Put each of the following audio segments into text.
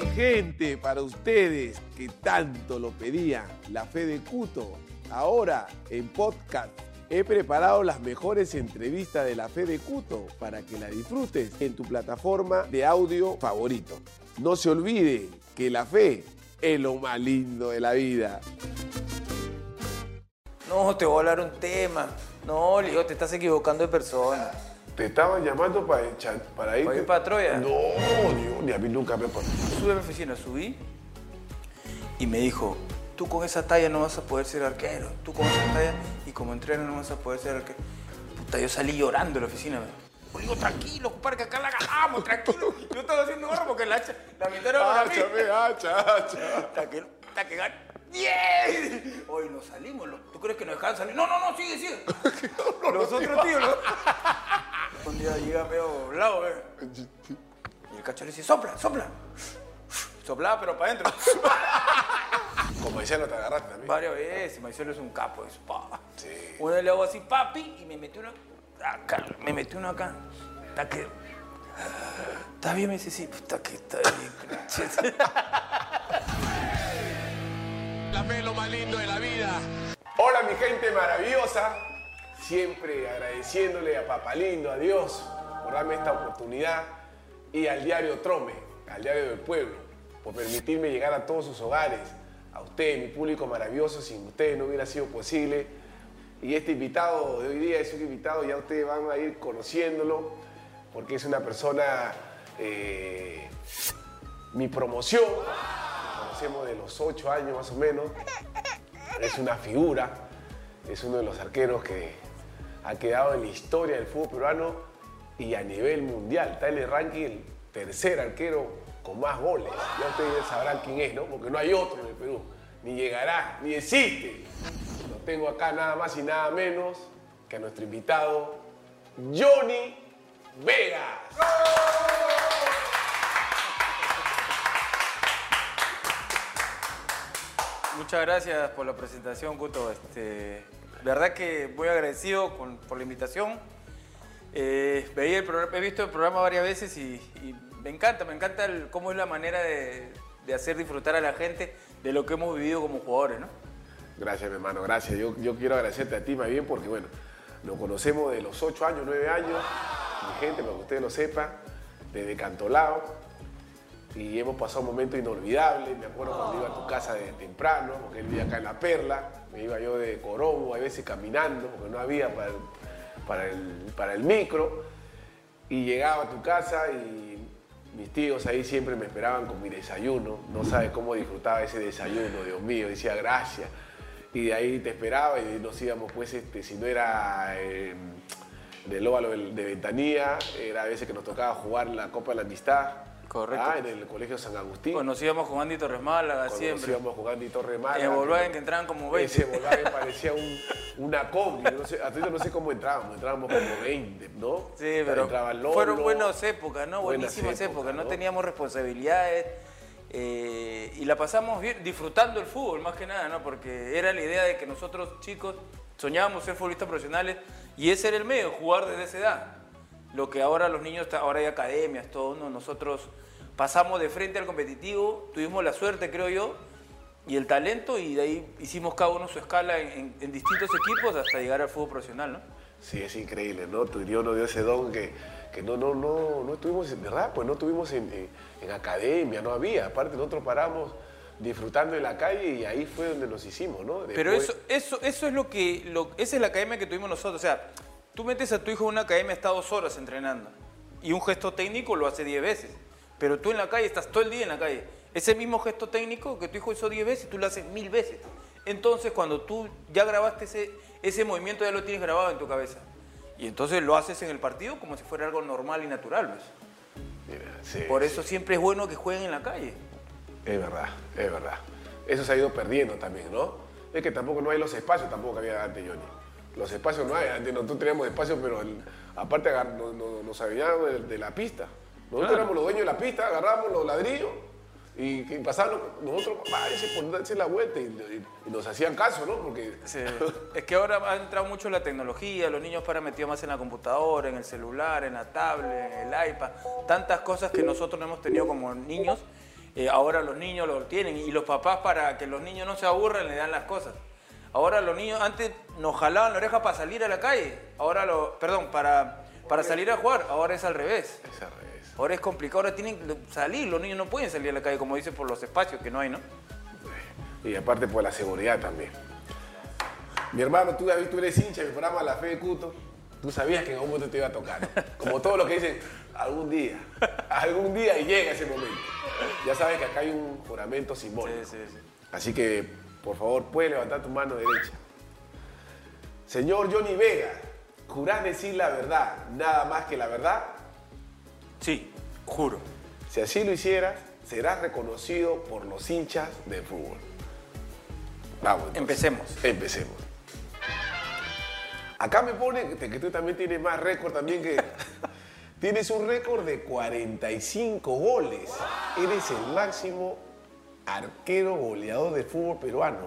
Mi gente, para ustedes que tanto lo pedían, la fe de Cuto, ahora en podcast. He preparado las mejores entrevistas de la fe de Cuto para que la disfrutes en tu plataforma de audio favorito. No se olvide que la fe es lo más lindo de la vida. No, te voy a hablar un tema. No, te estás equivocando de persona. Te estaban llamando para, echar- para ir. ¿Para ir para Troya? No, yo, ni a mí nunca me pasó. Subí a mi oficina, subí y me dijo, tú con esa talla no vas a poder ser arquero. Tú con esa talla y como entreno no vas a poder ser arquero. Puta, yo salí llorando de la oficina. me- Digo, tranquilo, compadre, que acá la ganamos, tranquilo. Yo estaba haciendo gorro porque la hacha, la mitad era para mí. Hacha, hacha, hacha. Hasta que, ¡Bien! Hoy nos salimos. ¿Tú crees que nos dejaban salir? No, no, no, sigue, sigue. Los otros tíos, ¿no? Un día llega medio blado, ¿eh? Y el cacho le dice, sopla, sopla. Soplaba, pero para adentro. Como decía, no te agarraste también. Varias veces, Maicelo es un capo, eso, pa. Sí. Una vez le hago así, papi, y me metió una acá, me metió una acá. Está que... ¿Está bien? Me dice, sí, puta que está bien. Es lo más lindo de la vida. Hola mi gente maravillosa. Siempre agradeciéndole a Papalindo, a Dios, por darme esta oportunidad y al diario Trome, al diario del pueblo, por permitirme llegar a todos sus hogares. A ustedes, mi público maravilloso, sin ustedes no hubiera sido posible. Y este invitado de hoy día es un invitado, ya ustedes van a ir conociéndolo, porque es una persona, eh, mi promoción, de los ocho años más o menos. Es una figura, es uno de los arqueros que ha quedado en la historia del fútbol peruano y a nivel mundial. Está en el ranking el tercer arquero con más goles. Ya ustedes sabrán quién es, ¿no? Porque no hay otro en el Perú. Ni llegará, ni existe. Lo tengo acá nada más y nada menos que a nuestro invitado, Johnny Vegas. Muchas gracias por la presentación, Cuto. Este, verdad que muy agradecido con- por la invitación. Eh, he visto el programa varias veces y, me encanta, me encanta cómo es la manera de, hacer disfrutar a la gente de lo que hemos vivido como jugadores, ¿no? Gracias, mi hermano, gracias. Yo, yo quiero agradecerte a ti más bien porque, bueno, nos conocemos de los 8 años, 9 años, mi gente, para que ustedes lo sepan, desde Cantolao. Y hemos pasado momentos inolvidables. Me acuerdo cuando iba a tu casa de temprano, porque él vivía acá en La Perla. Me iba yo de Corongo, a veces caminando, porque no había para el, para el, para el micro. Y llegaba a tu casa y mis tíos ahí siempre me esperaban con mi desayuno. No sabes cómo disfrutaba ese desayuno, Dios mío. Decía gracias. Y de ahí te esperaba y nos íbamos, pues, este, si no era eh, del óvalo de, de Ventanilla, era a veces que nos tocaba jugar la Copa de la Amistad. Correcto. ah, en el Colegio San Agustín. Nos íbamos con Andy Torres Málaga siempre. nos íbamos jugando y Torre Málaga. En Volkswagen que entraban como 20. Ese Volkswagen parecía un, una combi. No sé, hasta ahorita no sé cómo entrábamos. Entrábamos como 20, ¿no? Sí, pero Lolo, fueron buenas épocas, ¿no? buenas Buenísimas épocas, épocas, no ¿no? teníamos responsabilidades eh, y la pasamos bien disfrutando el fútbol más que nada, ¿no? Porque era la idea de que nosotros chicos soñábamos ser futbolistas profesionales y ese era el medio, jugar desde esa edad. Lo que ahora los niños, ahora hay academias, todo, ¿no? Nosotros pasamos de frente al competitivo, tuvimos la suerte, creo yo, y el talento y de ahí hicimos cada uno su escala en, en- en distintos equipos hasta llegar al fútbol profesional, ¿no? Sí, es increíble, ¿no? Tu Dios nos dio ese don que, que no, no, no, no estuvimos, en verdad, pues no estuvimos en, en- en academia, no había. Aparte, nosotros paramos disfrutando en la calle y ahí fue donde nos hicimos, ¿no? Pero eso, eso, eso es lo que, lo- esa es la academia que tuvimos nosotros. O sea, tú metes a tu hijo en una academia, está dos horas entrenando. Y un gesto técnico lo hace 10 veces. Pero tú en la calle estás todo el día en la calle. Ese mismo gesto técnico que tu hijo hizo 10 veces, tú lo haces mil veces. Entonces, cuando tú ya grabaste ese, ese movimiento, ya lo tienes grabado en tu cabeza. Y entonces lo haces en el partido como si fuera algo normal y natural. ¿ves? Mira, sí, Por eso siempre es bueno que jueguen en la calle. Es verdad, es verdad. Eso se ha ido perdiendo también, ¿no? Es que tampoco no hay los espacios tampoco que había antes, Johnny. Los espacios no hay. Antes nosotros teníamos espacios, pero el- aparte agar- no- no- nos sabíamos de, de la pista. Nosotros Claro. éramos los dueños de la pista, agarrábamos los ladrillos y, y pasaban nosotros, váyase por darse la vuelta y, y- y nos hacían caso, ¿no? Porque Sí. Es que ahora ha entrado mucho la tecnología, los niños para metidos más en la computadora, en el celular, en la tablet, en el iPad, tantas cosas que nosotros no hemos tenido como niños. Eh, ahora los niños lo tienen y los papás para que los niños no se aburran le dan las cosas. Ahora los niños antes nos jalaban la oreja para salir a la calle, ahora lo, perdón, para, para salir a jugar, ahora es al revés. Es al revés. Ahora es complicado, ahora tienen que salir, los niños no pueden salir a la calle como dice por los espacios que no hay, ¿no? Y aparte por la seguridad también. Mi hermano, tú, David, tú eres hincha del programa La Fe de Cuto. Tú sabías que en algún momento te iba a tocar. Como todo lo que dicen, algún día. Algún día y llega ese momento. Ya sabes que acá hay un juramento simbólico. Sí, sí, sí. Así que, por favor, puedes levantar tu mano derecha. Señor Johnny Vega, ¿jurás decir la verdad, nada más que la verdad? Sí, juro. Si así lo hicieras, serás reconocido por los hinchas del fútbol. Vamos. entonces. Empecemos. Empecemos. Acá me pone que tú también tienes más récord también que... tienes un récord de 45 goles. Eres el máximo arquero goleador del fútbol peruano.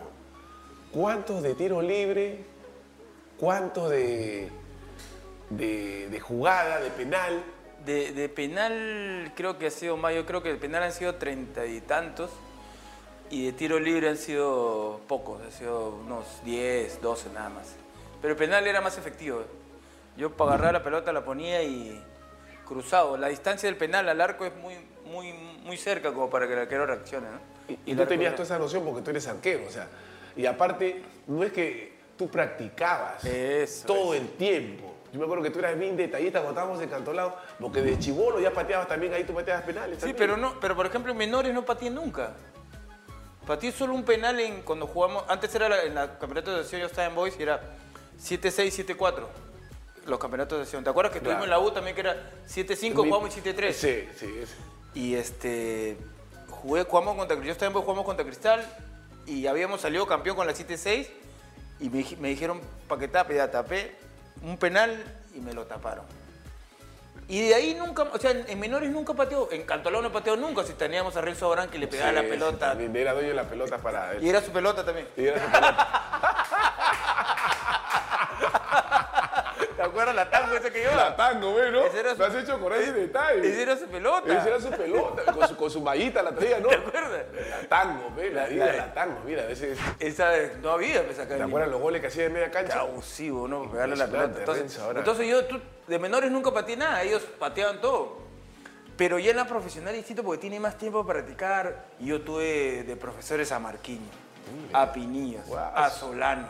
¿Cuántos de tiro libre? ¿Cuántos de, de, jugada, de penal? De, de penal creo que ha sido más, yo creo que de penal han sido treinta y tantos y de tiro libre han sido pocos, han sido unos 10, 12 nada más. Pero el penal era más efectivo. Yo para agarrar la pelota la ponía y cruzado. La distancia del penal al arco es muy, muy, muy cerca como para que el arquero reaccione. ¿no? Y, y tú tenías toda esa noción porque tú eres arquero, o sea, y aparte, no es que tú practicabas Eso todo el tiempo. Yo me acuerdo que tú eras bien detallista cuando estábamos en Cantolao, porque de chivolo ya pateabas también, ahí tú pateabas penales. Sí, también. pero no, pero por ejemplo en menores no pateé nunca. Pateé solo un penal en cuando jugamos, antes era la- en la campeonato de acción, yo estaba en Boys y era 7-6, 7-4. Los campeonatos de acción. ¿Te acuerdas que estuvimos en la U también que era 7-5, jugamos y 7-3? Sí, sí. ese. Y este jugué, jugamos contra yo estaba en Boys, jugamos contra Cristal y habíamos salido campeón con la 7-6 y me, dij- me dijeron para que tape, ya tapé un penal y me lo taparon. Y de ahí nunca, o sea, en, en menores nunca pateó, en Cantolao no pateó nunca, si teníamos a Renzo Barán que le pegaba Sí, la pelota. también, Era dueño de la pelota para él. Y era su pelota también. Y era su pelota. ¿Te acuerdas la tango esa que llevaba? La tango, ¿ves, no? Ese era su- Me has hecho con ese detalle. Esa era su pelota. Esa era su pelota, con su, con su mallita la traía, ¿no? ¿Te acuerdas? La tango, ¿ves? La, La- vida la- la tango, mira, a veces... Esa no había pues acá. ¿Te acuerdas los goles que hacía de media Qué cancha? abusivo, ¿no? Pegarle la pelota. Entonces, yo tú, de menores nunca pateé nada, ellos pateaban todo. Pero ya en la profesional distinto porque tiene más tiempo para practicar. Y yo tuve de profesores a Marquinhos, a Pinillas, a Solano,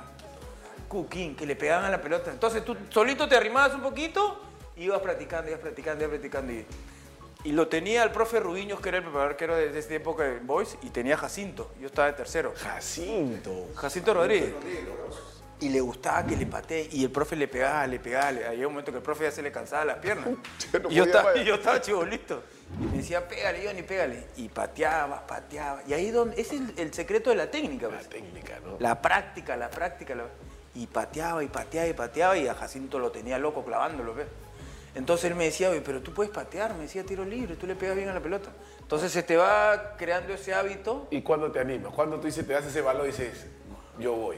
Cuquín, que le pegaban a la pelota. Entonces tú solito te arrimabas un poquito y ibas practicando, ibas practicando, ibas practicando. Y, y lo tenía el profe Rubiños, que era el preparador que era de, de esa época en Boys, y tenía Jacinto. Yo estaba de tercero. Jacinto. Jacinto Rodríguez. Y le gustaba que le patee. Y el profe le pegaba, le pegaba. le- Había un momento que el profe ya se le cansaba las piernas. Ya no y yo estaba, y yo estaba chibolito. Y me decía, pégale, Johnny, pégale. Y pateaba, pateaba. Y ahí donde, ese es el, el secreto de la técnica. La pues. técnica, ¿no? La práctica, la práctica. la- Y pateaba, y pateaba, y pateaba. Y a Jacinto lo tenía loco clavándolo, ¿ves? Entonces él me decía, oye, pero tú puedes patear. Me decía, tiro libre, tú le pegas bien a la pelota. Entonces se te va creando ese hábito. ¿Y cuándo te animas? Cuando tú dices, te das ese balón y dices, yo voy?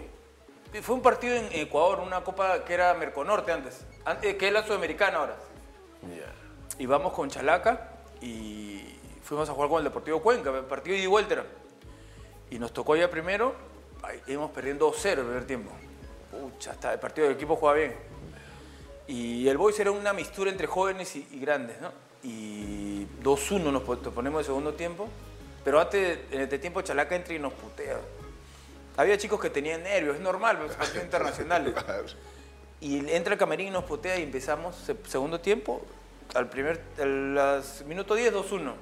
Fue un partido en Ecuador, una copa que era Merconorte antes, antes que es la sudamericana ahora. Ya. Y vamos con Chalaca y fuimos a jugar con el Deportivo Cuenca, partido y vuelta. Y nos tocó ya primero, íbamos perdiendo 2-0 el primer tiempo. Pucha, hasta el partido del equipo jugaba bien. Y el Boys era una mistura entre jóvenes y, y grandes, ¿no? Y 2-1 nos po- nos ponemos de segundo tiempo, pero antes, en este tiempo Chalaca entra y nos putea. Había chicos que tenían nervios, es normal, pues, partidos internacionales. Y entra el camerín y nos putea y empezamos se- segundo tiempo, al primer, al minuto 10, 2-1.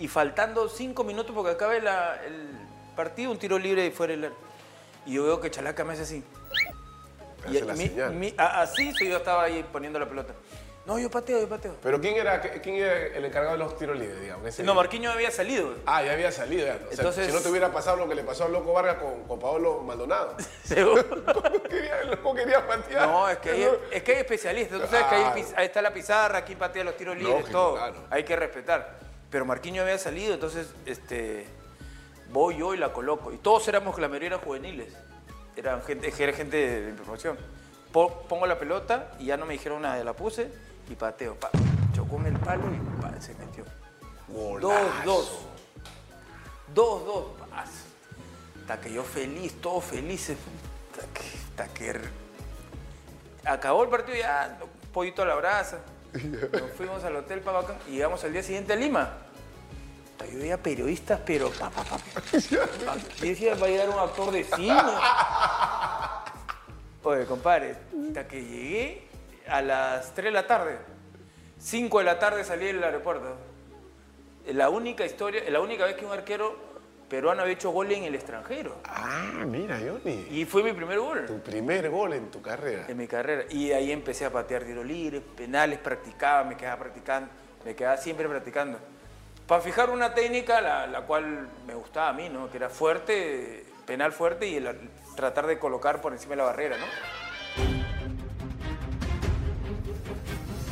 Y faltando 5 minutos porque acabe la- el partido, un tiro libre y fuera el... Y yo veo que Chalaca me hace así. Te hace la mi- señal. mi- a- así sí, yo estaba ahí poniendo la pelota. No, yo pateo, yo pateo. Pero ¿quién era, quién era el encargado de los tiros libres, digamos? No, Marquinhos había salido. Ah, ya había salido. Ya. O sea, Entonces- si no te hubiera pasado lo que le pasó al Loco Vargas con, con Pablo Maldonado. Seguro. Quería- Loco quería patear. No, es que, hay, es que hay especialistas. Tú sabes que ahí, está la pizarra, aquí patea los tiros libres, Lógico, todo. claro. Hay que respetar. Pero Marquinhos había salido, entonces este, voy yo y la coloco. Y todos éramos, la mayoría eran juveniles. Eran gente, era gente de promoción. Po- Pongo la pelota y ya no me dijeron nada, la puse y pateo. Pa, chocó en el palo y pa, se metió. Golazo. 2-2. Dos, dos. Hasta que yo feliz, todo feliz. Hasta que, acabó el partido ya, pollito a la brasa. Nos fuimos al hotel Pabacán y llegamos al día siguiente a Lima. Yo veía periodistas, pero... Pa, pa, Yo decía, va a llegar un actor de cine. Oye, compadre, hasta que llegué a las 3 de la tarde. 5 de la tarde salí del aeropuerto. La única historia, la única vez que un arquero peruano había hecho gol en el extranjero. Ah, mira, Johnny. Y fue mi primer gol. Tu primer gol en tu carrera. En mi carrera. Y ahí empecé a patear tiro libre, penales, practicaba, me quedaba practicando, me quedaba siempre practicando. Para fijar una técnica, la, cual me gustaba a mí, ¿no? Que era fuerte, penal fuerte y tratar de colocar por encima de la barrera, ¿no?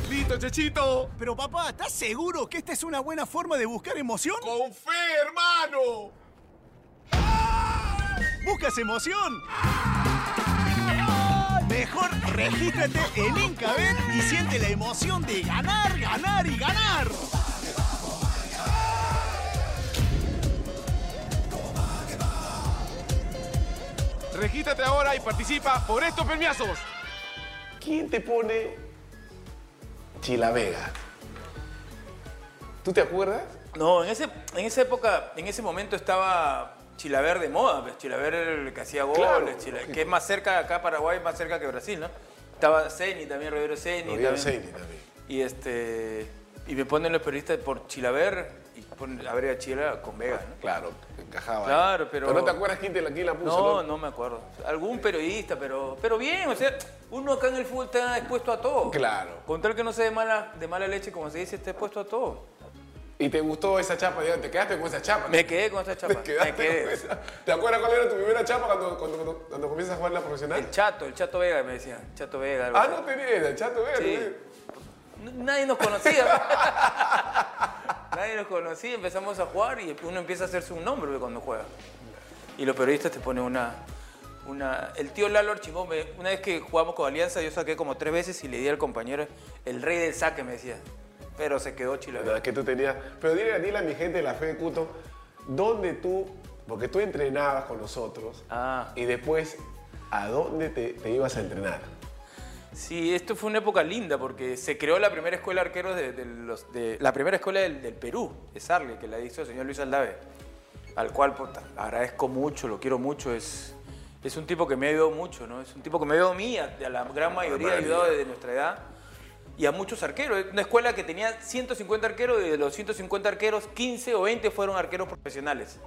¡Listo, Chechito! Pero papá, ¿estás seguro que esta es una buena forma de buscar emoción? ¡Con fe, hermano! ¿Buscas emoción? Mejor regístrate en Incabet y siente la emoción de ganar, ganar y ganar. Regístrate ahora y participa por estos premiazos. ¿Quién te pone Chilavega? ¿Tú te acuerdas? No, en, ese, en esa época, en ese momento estaba Chilaver de moda, pues Chilaver era el que hacía goles, que es más cerca de acá, Paraguay, más cerca que Brasil, ¿no? Estaba Zeni también, Rodrigo Zeni. Rodrigo Zeni también. Y, este, y me ponen los periodistas por Chilaver a ver a Chila con Vega, ¿no? Claro, encajaba. Claro, pero... no te acuerdas quién, te la, quién la puso? No, no me acuerdo. Algún periodista, pero, pero bien, o sea, uno acá en el fútbol está expuesto a todo. Claro. Con tal que no sea de mala, de mala leche, como se dice, está expuesto a todo. ¿Y te gustó esa chapa? ¿Te quedaste con esa chapa? Me quedé con esa chapa. me quedé. ¿Te acuerdas cuál era tu primera chapa cuando, cuando, cuando, comienzas a jugar la profesional? El Chato, el Chato Vega me decía. Chato Vega. Ah, no tenía el Chato Vega. Sí. Nadie nos conocía. Nadie nos conocía, empezamos a jugar y uno empieza a hacerse un nombre cuando juega. Y los periodistas te ponen una, una... El tío Lalo Archimón, una vez que jugamos con Alianza, yo saqué como tres veces y le di al compañero el rey del saque, me decía. Pero se quedó Chile. La que tú tenías. Pero dile, dile a mi gente de la fe de Cuto, ¿dónde tú, porque tú entrenabas con nosotros, ah. y después, ¿a dónde te, ibas a entrenar? Sí, esto fue una época linda porque se creó la primera escuela de arqueros de, los, de la primera escuela del, Perú, de Sarle, que la hizo el señor Luis Aldave, al cual agradezco mucho, lo quiero mucho, es, es un tipo que me ha ayudado mucho, ¿no? Es un tipo que me ha ayudado a mí, a, la gran mayoría ha ayudado desde nuestra edad y a muchos arqueros. Una escuela que tenía 150 arqueros y de los 150 arqueros, 15 o 20 fueron arqueros profesionales.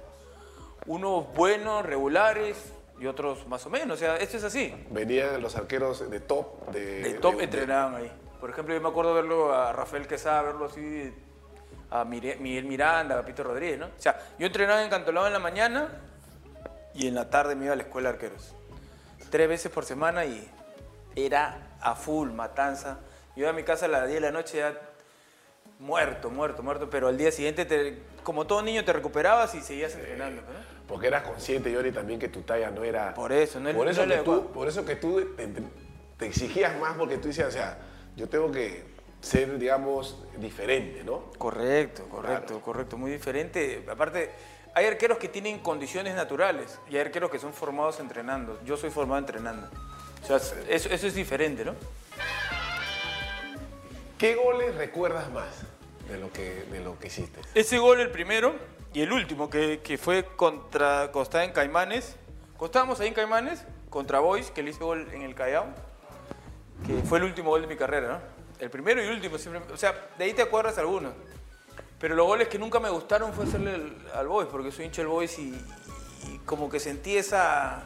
Unos buenos, regulares y otros más o menos. O sea, esto es así. Venían los arqueros de top. De, de top entrenaban ahí. Por ejemplo, yo me acuerdo verlo a Rafael Quesada, verlo así, a Miguel Miranda, a Pito Rodríguez, ¿no? O sea, yo entrenaba en Cantolao en la mañana y en la tarde me iba a la escuela de arqueros. Tres veces por semana y era a full, matanza. Yo a mi casa a las 10 de la noche ya muerto, muerto, muerto, pero al día siguiente, como todo niño, te recuperabas y seguías entrenando. Porque eras consciente, Yori, también que tu talla no era... Por eso, no, por eso, que tú, por eso que tú te, exigías más, porque tú decías, o sea, yo tengo que ser, digamos, diferente, ¿no? Correcto, correcto, correcto, muy diferente. Aparte, hay arqueros que tienen condiciones naturales y hay arqueros que son formados entrenando. Yo soy formado entrenando. O sea, eso, eso es diferente, ¿no? ¿Qué goles recuerdas más de lo que, de lo que hiciste? Ese gol, el primero y el último, que, fue contra Costa en Caimanes. Costábamos ahí en Caimanes contra Boys, que le hice gol en el Callao, que fue el último gol de mi carrera, ¿no? El primero y el último, siempre, o sea, de ahí te acuerdas algunos. Pero los goles que nunca me gustaron fue hacerle al Boys, porque soy hincha del Boys y como que sentí esa,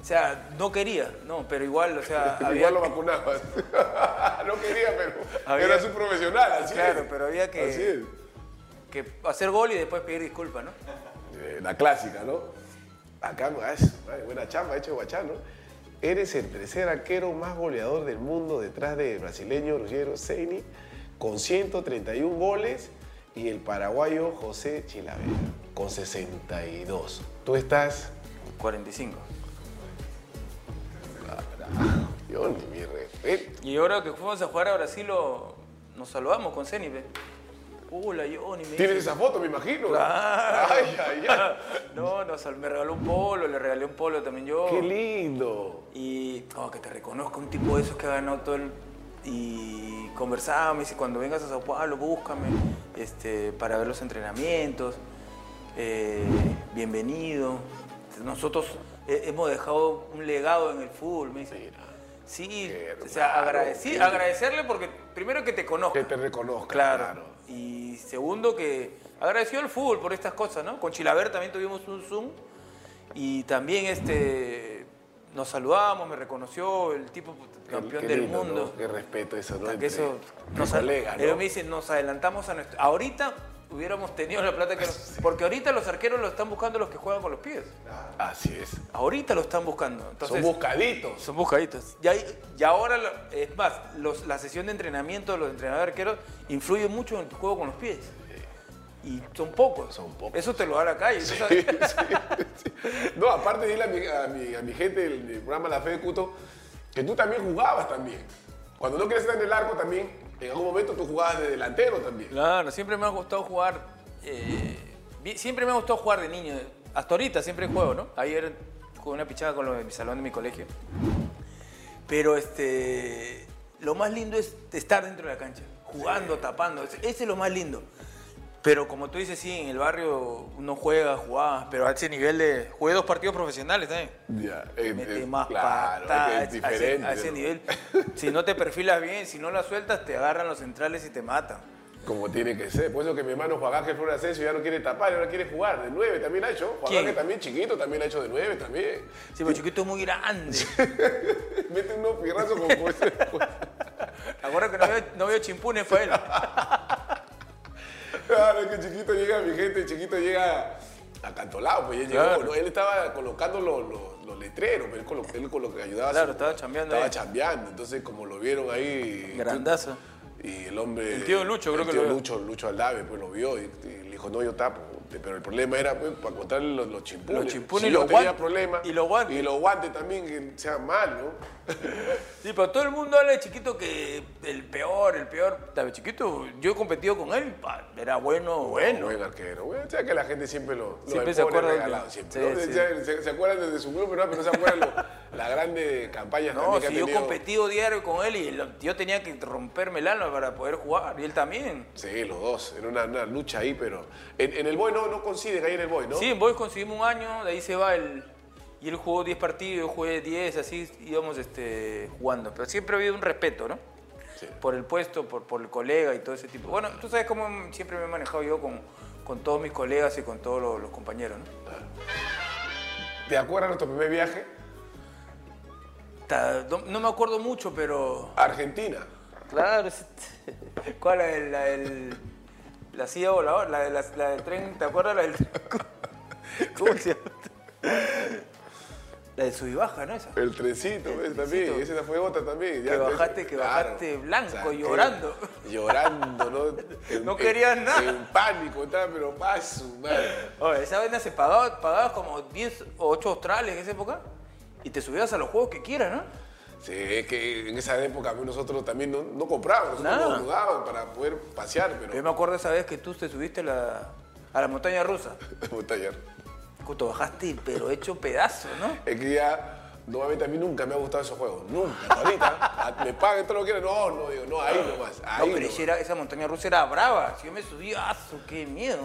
o sea, no quería, no, pero igual, o sea... igual lo vacunabas. no quería, pero era su profesional, así Claro, pero había que, que hacer gol y después pedir disculpas, ¿no? Eh, la clásica, ¿no? Acá, es, buena chamba, hecho guachá, ¿no? Eres el tercer arquero más goleador del mundo detrás del brasileño Ruggiero Seini, con 131 goles, y el paraguayo José Chilavera, con 62. Tú estás... 45. Dios, mi respeto. Y ahora que fuimos a jugar a Brasil, nos saludamos con Cenipe. hola Johnny. me ¿Tienes esa foto, me imagino? Claro. Ay, ay, ay. No, no, me regaló un polo, le regalé un polo también yo. Qué lindo. Y oh, que te reconozca un tipo de esos que ha ganado todo el... Y conversábamos, y dice, cuando vengas a Sao Paulo, búscame este, para ver los entrenamientos. Eh, bienvenido. Nosotros hemos dejado un legado en el fútbol, me dice. Mira, Sí, o sea, agradecer- agradecerle porque primero que te conozca. que te reconozca. Claro. claro. Y segundo que agradeció al fútbol por estas cosas, ¿no? Con Chilaver también tuvimos un Zoom y también este nos saludamos, me reconoció el tipo campeón del lindo, mundo. ¿no? Qué respeto eso, ¿no? Entre- eso nos, colegas, ¿no? me dice, nos adelantamos a nuestro. Ahorita hubiéramos tenido la plata que nos- Porque ahorita los arqueros lo están buscando los que juegan con los pies. Así es. Ahorita lo están buscando. Entonces, Son buscaditos. son buscaditos. Y, ahí- y ahora, es más, los- la sesión de entrenamiento de los entrenadores arqueros influye mucho en tu juego con los pies. Y son pocos. Son pocos. Eso te lo da la calle. Sí, sí, sí. No, aparte dile a mi, a mi, a mi gente del, del programa La Fe de Cuto que tú también jugabas también. Cuando no quieres estar en el arco también, en algún momento tú jugabas de delantero también. Claro, siempre me ha gustado jugar. eh, siempre me ha gustado jugar de niño. Hasta ahorita siempre juego, ¿no? Ayer jugué una pichada con los de mi salón de mi colegio. Pero este, lo más lindo es estar dentro de la cancha, jugando, tapando. Ese es lo más lindo. Pero como tú dices, sí, en el barrio uno juega, jugaba, pero a ese nivel de... Jugué dos partidos profesionales también. Ya, eh, Mete eh, más claro, patadas, es a ese- diferente. a ese nivel. Si no te perfilas bien, si no la sueltas, te agarran los centrales y te matan. Como tiene que ser. Por eso que mi hermano Juan Ángel Flores Asensio ya no quiere tapar, ahora quiere jugar. De nueve también ha hecho. Juan también chiquito, también ha hecho de nueve también. Sí, pero chiquito es muy grande. Mete unos pierrazos como... como ese- Ahora que no veo, no veo chimpunes para él. Claro, es que chiquito llega, mi gente, chiquito llega a Cantolao, pues ya llegó, Claro. ¿no? Él estaba colocando los, los- los letreros, pero él con lo, él con lo que ayudaba. Claro, estaba chambeando Estaba ahí. chambeando, entonces como lo vieron ahí. Grandazo. Y el hombre. El tío Lucho, creo el que tío lo vio. Lucho, Lucho Aldave, pues lo vio y, y le dijo, no, yo tapo. Pero el problema era, pues, para contarle los, los chimpunes. Los chimpunes Si y los tenía guantes. problemas. Y los guantes. Y los guantes también, que sean mal, ¿no? Sí, pero todo el mundo habla de chiquito que el peor, el peor. Chiquito, yo he competido con él, era bueno, bueno. Buen arquero. Bueno, o sea que la gente siempre lo, lo Siempre se acuerda regalado, siempre, sí, ¿no? sí. Se, se- acuerdan desde su club, pero no, pero no se acuerdan lo- las grandes campañas No, también que si ha yo he competido diario con él y yo tenía que romperme el alma para poder jugar, y él también. Sí, los dos. Era una, una lucha ahí, pero. En, en el Boy no, no ahí en el Boy, ¿no? Sí, en Boys conseguimos un año, de ahí se va el... Y él jugó 10 partidos, yo jugué 10, así íbamos este, jugando. Pero siempre ha habido un respeto, ¿no? Sí. Por el puesto, por, por el colega y todo ese tipo. Bueno, tú sabes cómo siempre me he manejado yo con, con todos mis colegas y con todos los, los compañeros, ¿no? ¿Te acuerdas de nuestro primer viaje? No, no me acuerdo mucho, pero... Argentina. Claro, es- ¿cuál? La, del- la, del- la silla voladora, la, de- la, la del tren, ¿te acuerdas la del tren? ¿Cómo se llama? La del sub y baja, ¿no? Esa. El trencito, ¿ves? También. Esa fue otra también. Que bajaste- que bajaste blanco, llorando. Llorando, ¿no? En- No en- querías nada. En pánico, estaba, pero paso, madre. Oye, esa vaina se pagaba, pagabas como 10 o 8 australes en esa época y te subías a los juegos que quieras, ¿no? Sí, es que en esa época pues, nosotros también no, no comprábamos, nosotros Nada. nos daban para poder pasear, Yo pero me acuerdo esa vez que tú te subiste a la, a la montaña rusa. Montañar. Cuto, bajaste, pero hecho pedazo, ¿no? Es que ya, nuevamente a mí nunca me ha gustado esos juegos, nunca. Ahorita, a- me pagan todo lo que quieran, no, no, digo, no, ahí nomás, No, ahí pero nomás. esa, era- esa montaña rusa era brava. Si yo me subía, ¡aso, qué miedo!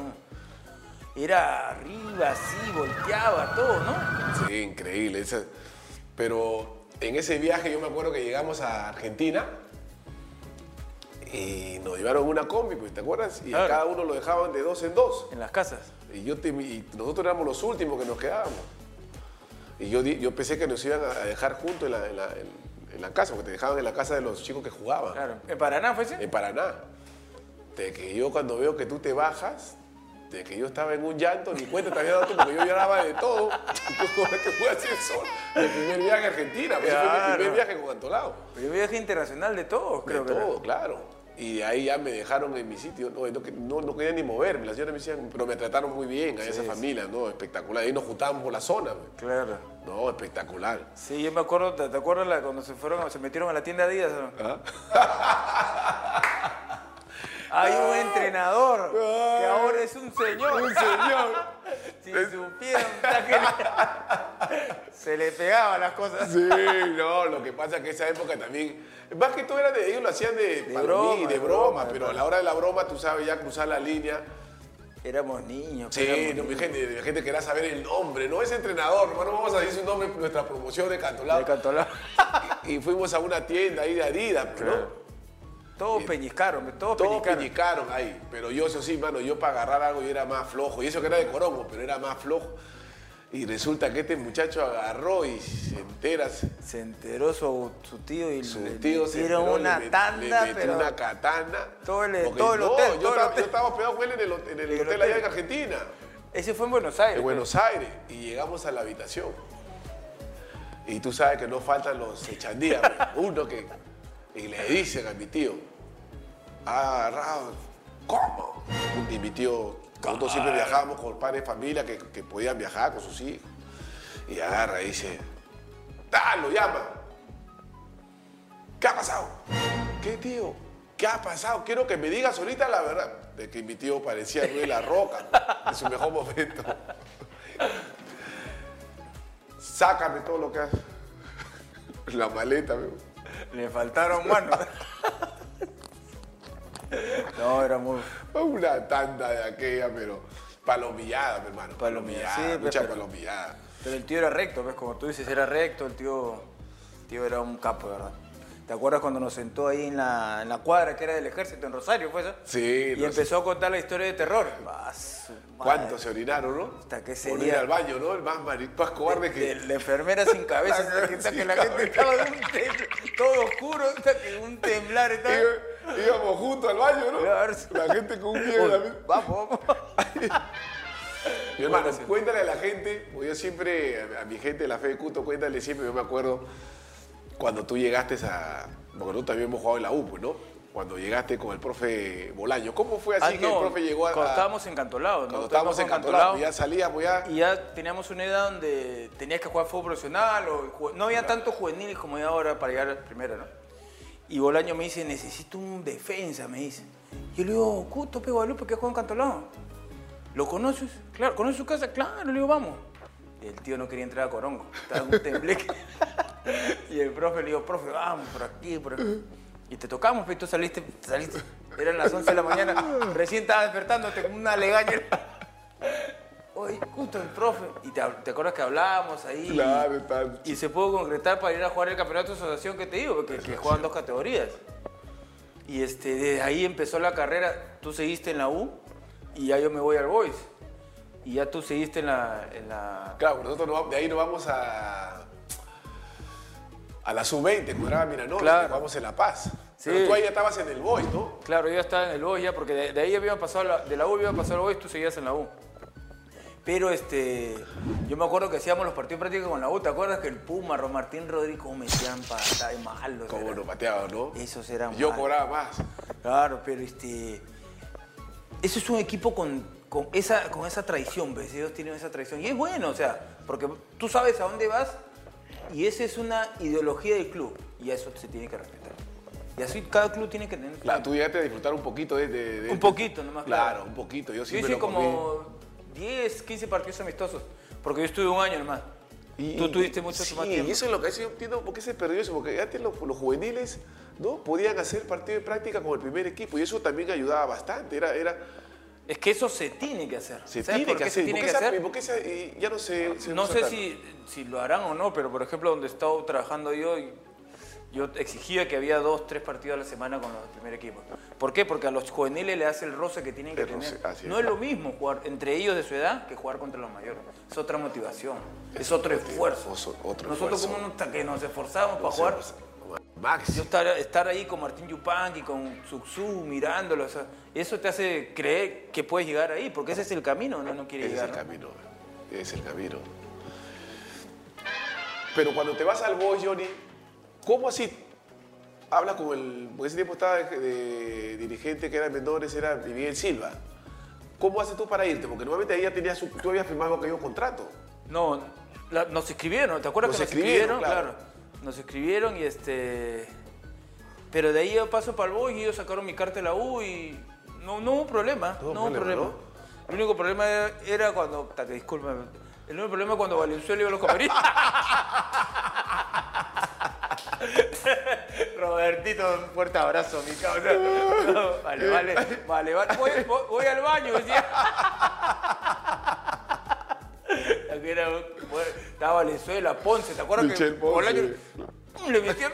Era arriba, así, volteaba, todo, ¿no? Sí, increíble. esa- Pero en ese viaje yo me acuerdo que llegamos a Argentina y nos llevaron una combi, pues, ¿te acuerdas? Y a cada uno lo dejaban de dos en dos. En las casas. Y, yo te- y nosotros éramos los últimos que nos quedábamos. Y yo, yo pensé que nos iban a dejar juntos en la, en la- en- en la casa, porque te dejaban en la casa de los chicos que jugaban. Claro. ¿En Paraná fue ese? En Paraná. De que yo cuando veo que tú te bajas, de que yo estaba en un llanto, ni cuenta te había dado tú, porque yo lloraba de todo. que fue así el sol. Mi primer viaje a Argentina, pues, fue mi primer viaje con Antolao. Pero viaje internacional de todos, creo de que era. todo, claro. Y de ahí ya me dejaron en mi sitio. No, no, no, quería ni moverme. Las señoras me decían, pero me trataron muy bien a esa familia, ¿no? Espectacular. Ahí nos juntábamos por la zona. pues. Claro. No, espectacular. Sí, yo me acuerdo, ¿te, acuerdas cuando se fueron, se metieron a la tienda Adidas? no? ¿Ah? Hay un entrenador que ahora es un señor. Un señor. Si supieran se le pegaban las cosas. Sí, no, lo que pasa es que esa época también, más que todo era de ellos lo hacían de, palomí, broma, de de broma, broma, pero a de la hora de la broma tú sabes ya cruzar la línea. Éramos niños. Sí, éramos no, mi niños. gente, mi gente quería saber el nombre, no ese entrenador, hermano, vamos a decir su nombre nuestra promoción de Cantolao. De Cantolao. Y fuimos a una tienda ahí de Adidas, ¿no? Todos peñiscaron, todos, Todos peñiscaron. pellizcaron ahí, pero yo, eso sí, mano, yo para agarrar algo yo era más flojo. Y eso que era de Corongo, pero era más flojo. Y resulta que este muchacho agarró y se entera, se- enteró su, su tío y su le tío se enteró, una le, tanda, le metió pero una katana. Todo el- todo el no, hotel, Yo, todo el estaba, hotel. yo estaba hospedado con él en el, hot- en el En el hotel allá en Argentina, ese fue en Buenos Aires. en Buenos Aires. Y llegamos a la habitación. Y tú sabes que no faltan los echandías, pues. uno que... Y le dicen a mi tío, ha agarrado, ¿cómo? Y mi tío, nosotros siempre viajábamos con padres de familia que, que podían viajar con sus hijos. Y agarra y dice, ¡ah, lo llama! ¿Qué ha pasado? ¿Qué tío? ¿Qué ha pasado? Quiero que me digas ahorita la verdad. De que mi tío parecía Luis La Roca en su mejor momento. Sácame todo lo que hace. La maleta, amigo. Le faltaron manos. no, era muy... Una tanda de aquella, pero palomillada, mi hermano. Palomillada, sí, pues, mucha pero- palomillada. Pero el tío era recto, ¿ves? Como tú dices, era recto, el tío, el tío era un capo, de ¿verdad? ¿Te acuerdas cuando nos sentó ahí en la, en la cuadra que era del ejército en Rosario, fue eso? Sí, Y no sé. empezó a contar la historia de terror. Madre. ¿Cuántos se orinaron, no? Hasta que ese Por ir al baño, ¿no? El más, mari- más cobarde que... De la enfermera sin cabeza, La- hasta que, hasta sin que la gente estaba de un todo oscuro, hasta que un temblar estaba. Iba- Íbamos juntos al baño, ¿no? Claro. La gente con un pie en la Vamos, vamos. Mi hermano, cuéntale a la gente, yo siempre, a, mi gente de la fe de Cuto, cuéntale siempre, yo me acuerdo cuando tú llegaste a. Porque nosotros también hemos jugado en la U, pues, ¿no? Cuando llegaste con el profe Bolaño. ¿Cómo fue así Ah, que el profe llegó a. Cuando estábamos encantolados, ¿no? cuando estábamos en Cantolao, pues ya salíamos ya. Y ya teníamos una edad donde tenías que jugar fútbol profesional, o no había tanto juveniles como hay ahora para llegar a la primera, ¿no? Y Bolaño me dice, necesito un defensa, me dice. Yo le digo, Cuto, Pe Guadalupe, que juega en Cantolao. ¿Lo conoces? Claro, ¿conoces su casa? Claro, le digo, vamos. Y el tío no quería entrar a Corongo, estaba en un tembleque. y el profe le digo, profe, vamos, por aquí, por aquí. Y te tocamos, pero tú saliste, saliste, eran las 11 de la mañana, recién estabas despertándote con una legaña. Oye, justo el profe. Y te, te acuerdas que hablábamos ahí. Claro, Y se pudo concretar para ir a jugar el campeonato de asociación que te digo, que, que juegan dos categorías. Y este, desde ahí empezó la carrera. Tú seguiste en la U y ya yo me voy al Boys. Y ya tú seguiste en la. En la... Claro, nosotros nos vamos- de ahí nos vamos a. A la sub-20, cuando era Miranol, Claro. jugamos en La Paz. Sí. Pero tú ahí ya estabas en el Boys, ¿no? Claro, yo ya estaba en el Boys ya, porque de, de ahí había pasado, la- de la U había pasado al Boys, tú seguías en la U. Pero este, yo me acuerdo que hacíamos los partidos prácticos con la U. ¿Te acuerdas que el Puma, Ron Martín Rodríguez, cómo metían para de malos? Eran? nos pateaban, ¿no? Esos eran Yo malos. cobraba más. Claro, pero este. Eso es un equipo con, con esa, con esa tradición, ¿ves? Ellos tienen esa tradición. Y es bueno, o sea, porque tú sabes a dónde vas y esa es una ideología del club. Y eso se tiene que respetar. Y así cada club tiene que tener. Claro, tú llegaste a disfrutar un poquito de... de- de- Un poquito nomás, Claro, claro. un poquito. Yo Yo siempre hice lo comí. como 10, 15 partidos amistosos. Porque yo estuve un año nomás. Tú tuviste mucho sí, más tiempo. y eso es lo que yo entiendo por qué se perdió eso, porque antes los, los juveniles no podían hacer partido de práctica con el primer equipo y eso también ayudaba bastante. Era, era, Es que eso se tiene que hacer. se ¿Sabes tiene por que hacer. se tiene ¿Por que qué esa- hacer? por qué esa- y ya no se No sé si, si lo harán o no, pero por ejemplo, donde he estado trabajando yo, yo exigía que había dos, tres partidos a la semana con los del primer equipo. ¿Por qué? Porque a los juveniles le hace el roce que tienen que El tener. roce, no es. es lo mismo jugar entre ellos de su edad que jugar contra los mayores. Es otra motivación, es otro esfuerzo. oso- otro Nosotros esfuerzo. como nos, que nos esforzamos para jugar, Max. yo estar, estar ahí con Martín Yupanqui, con Suxu, mirándolo, o sea, eso te hace creer que puedes llegar ahí, porque ese es el camino, no, no quiere Ese es llegar. el ¿no? camino. Es el camino. Pero cuando te vas al Boys, Johnny, ¿cómo así? Hablas con el. Porque ese tiempo estaba de, de dirigente que era en menores, era Miguel Silva. ¿Cómo haces tú para irte? Porque normalmente ahí ya tenías, su- tú habías firmado aquello contrato. No, la- nos escribieron, ¿te acuerdas Nos que nos escribieron, escribieron? claro. Nos escribieron y este. Pero de ahí yo paso para el Boy y ellos sacaron mi carta de la U y, No, no hubo problema, No no hubo problema, problema. El único problema era, era cuando, ta, que disculpa, el único problema es cuando Valenzuela iba a los camerinos. Robertito, un fuerte abrazo, mi. No, vale, vale, vale, vale. Voy, voy- voy al baño, decía. Era, estaba Valenzuela, Ponce, ¿te acuerdas Michel que Ponce. Bolaño le metieron...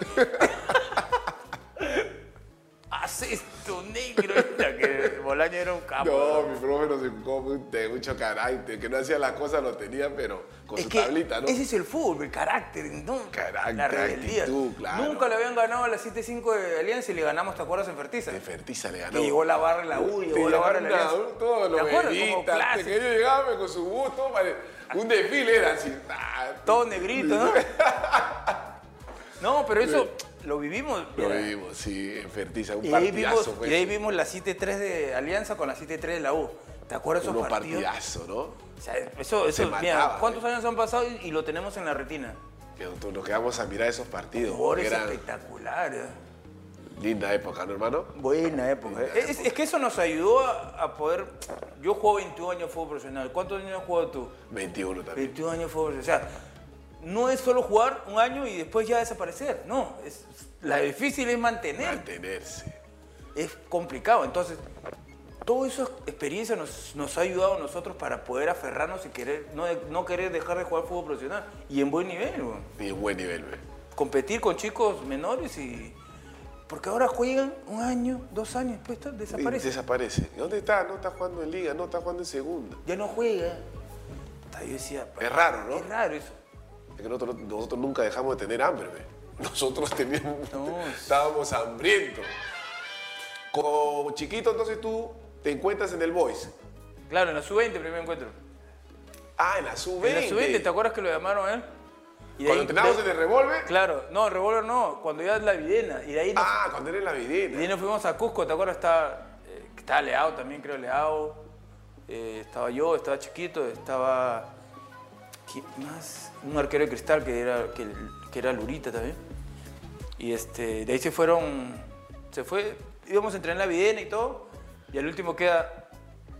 Esto, negro. Era que Bolaño era un capo. No, mi profe nos educó de mucho carácter, que no hacía las cosas, lo tenía, pero con Es su que tablita, ¿no? ese es el fútbol, el carácter, ¿no? Carácter, la rebeldía. actitud, claro. Nunca le habían ganado a la 7-5 de Alianza y le ganamos, ¿te acuerdas, en Fertiza? De Fertiza le ganó. Que llegó la barra en la U, llegó la barra en la Alianza. a- Todos ¿Te los acuerdas? Como veritas, te clásico. quería llegarme con su bus, todo pare- Un desfile era así. ah, Todo negrito, ¿no? no, pero eso lo vivimos. Lo mira. vimos, sí, en Fertiza, un Y partidazo. vimos, pues. y ahí vimos la 7-3 de Alianza con la 7-3 de la U. ¿Te acuerdas esos partidos? partidazos, ¿no? O sea, eso, eso, Se mira, mataba, ¿cuántos ¿eh? años han pasado y, y lo tenemos en la retina? Que nos quedamos a mirar esos partidos. Jugadores porque Era espectaculares. linda época, ¿no, hermano? Buena época. Es, es que eso nos ayudó a, a poder. Yo juego 21 años de fútbol profesional. ¿Cuántos años has jugado tú? 21 también. 21 años de fútbol profesional. O sea, no es solo jugar un año y después ya desaparecer. No, es, la difícil es mantener. Mantenerse. Es complicado. Entonces, toda esa experiencia nos, nos ha ayudado a nosotros para poder aferrarnos y querer, no, no querer dejar de jugar fútbol profesional. Y en buen nivel, weón. Y en buen nivel, güey. competir con chicos menores y. Porque ahora juegan un año, dos años, después Y desaparece. Desaparece. ¿Y ¿Dónde está? No está jugando en liga, no está jugando en segunda. ya no juega. Yo decía, Es raro, ¿no? es raro eso. Es que nosotros, nosotros nunca dejamos de tener hambre. Nosotros teníamos, No. estábamos hambrientos. Como chiquito, entonces tú te encuentras en el Boys. Claro, en la sub-20 primer encuentro. Ah, en la sub-20. En la sub-20, ¿te acuerdas que lo llamaron a él? Y Cuando entrenamos de- en el revólver. Claro, no, Revolver no, cuando ya es la Videna. Y de ahí nos, Ah, cuando era la y de ahí videna. nos fuimos a Cusco, ¿te acuerdas? Estaba, eh, estaba Leao también, creo, Leao. Eh, estaba yo, estaba chiquito, estaba. ¿Quién más? Un arquero de cristal que era, que, que era Lurita también. Y este, de ahí se fueron. Se fue. Íbamos a entrenar en la Videna y todo. Y al último queda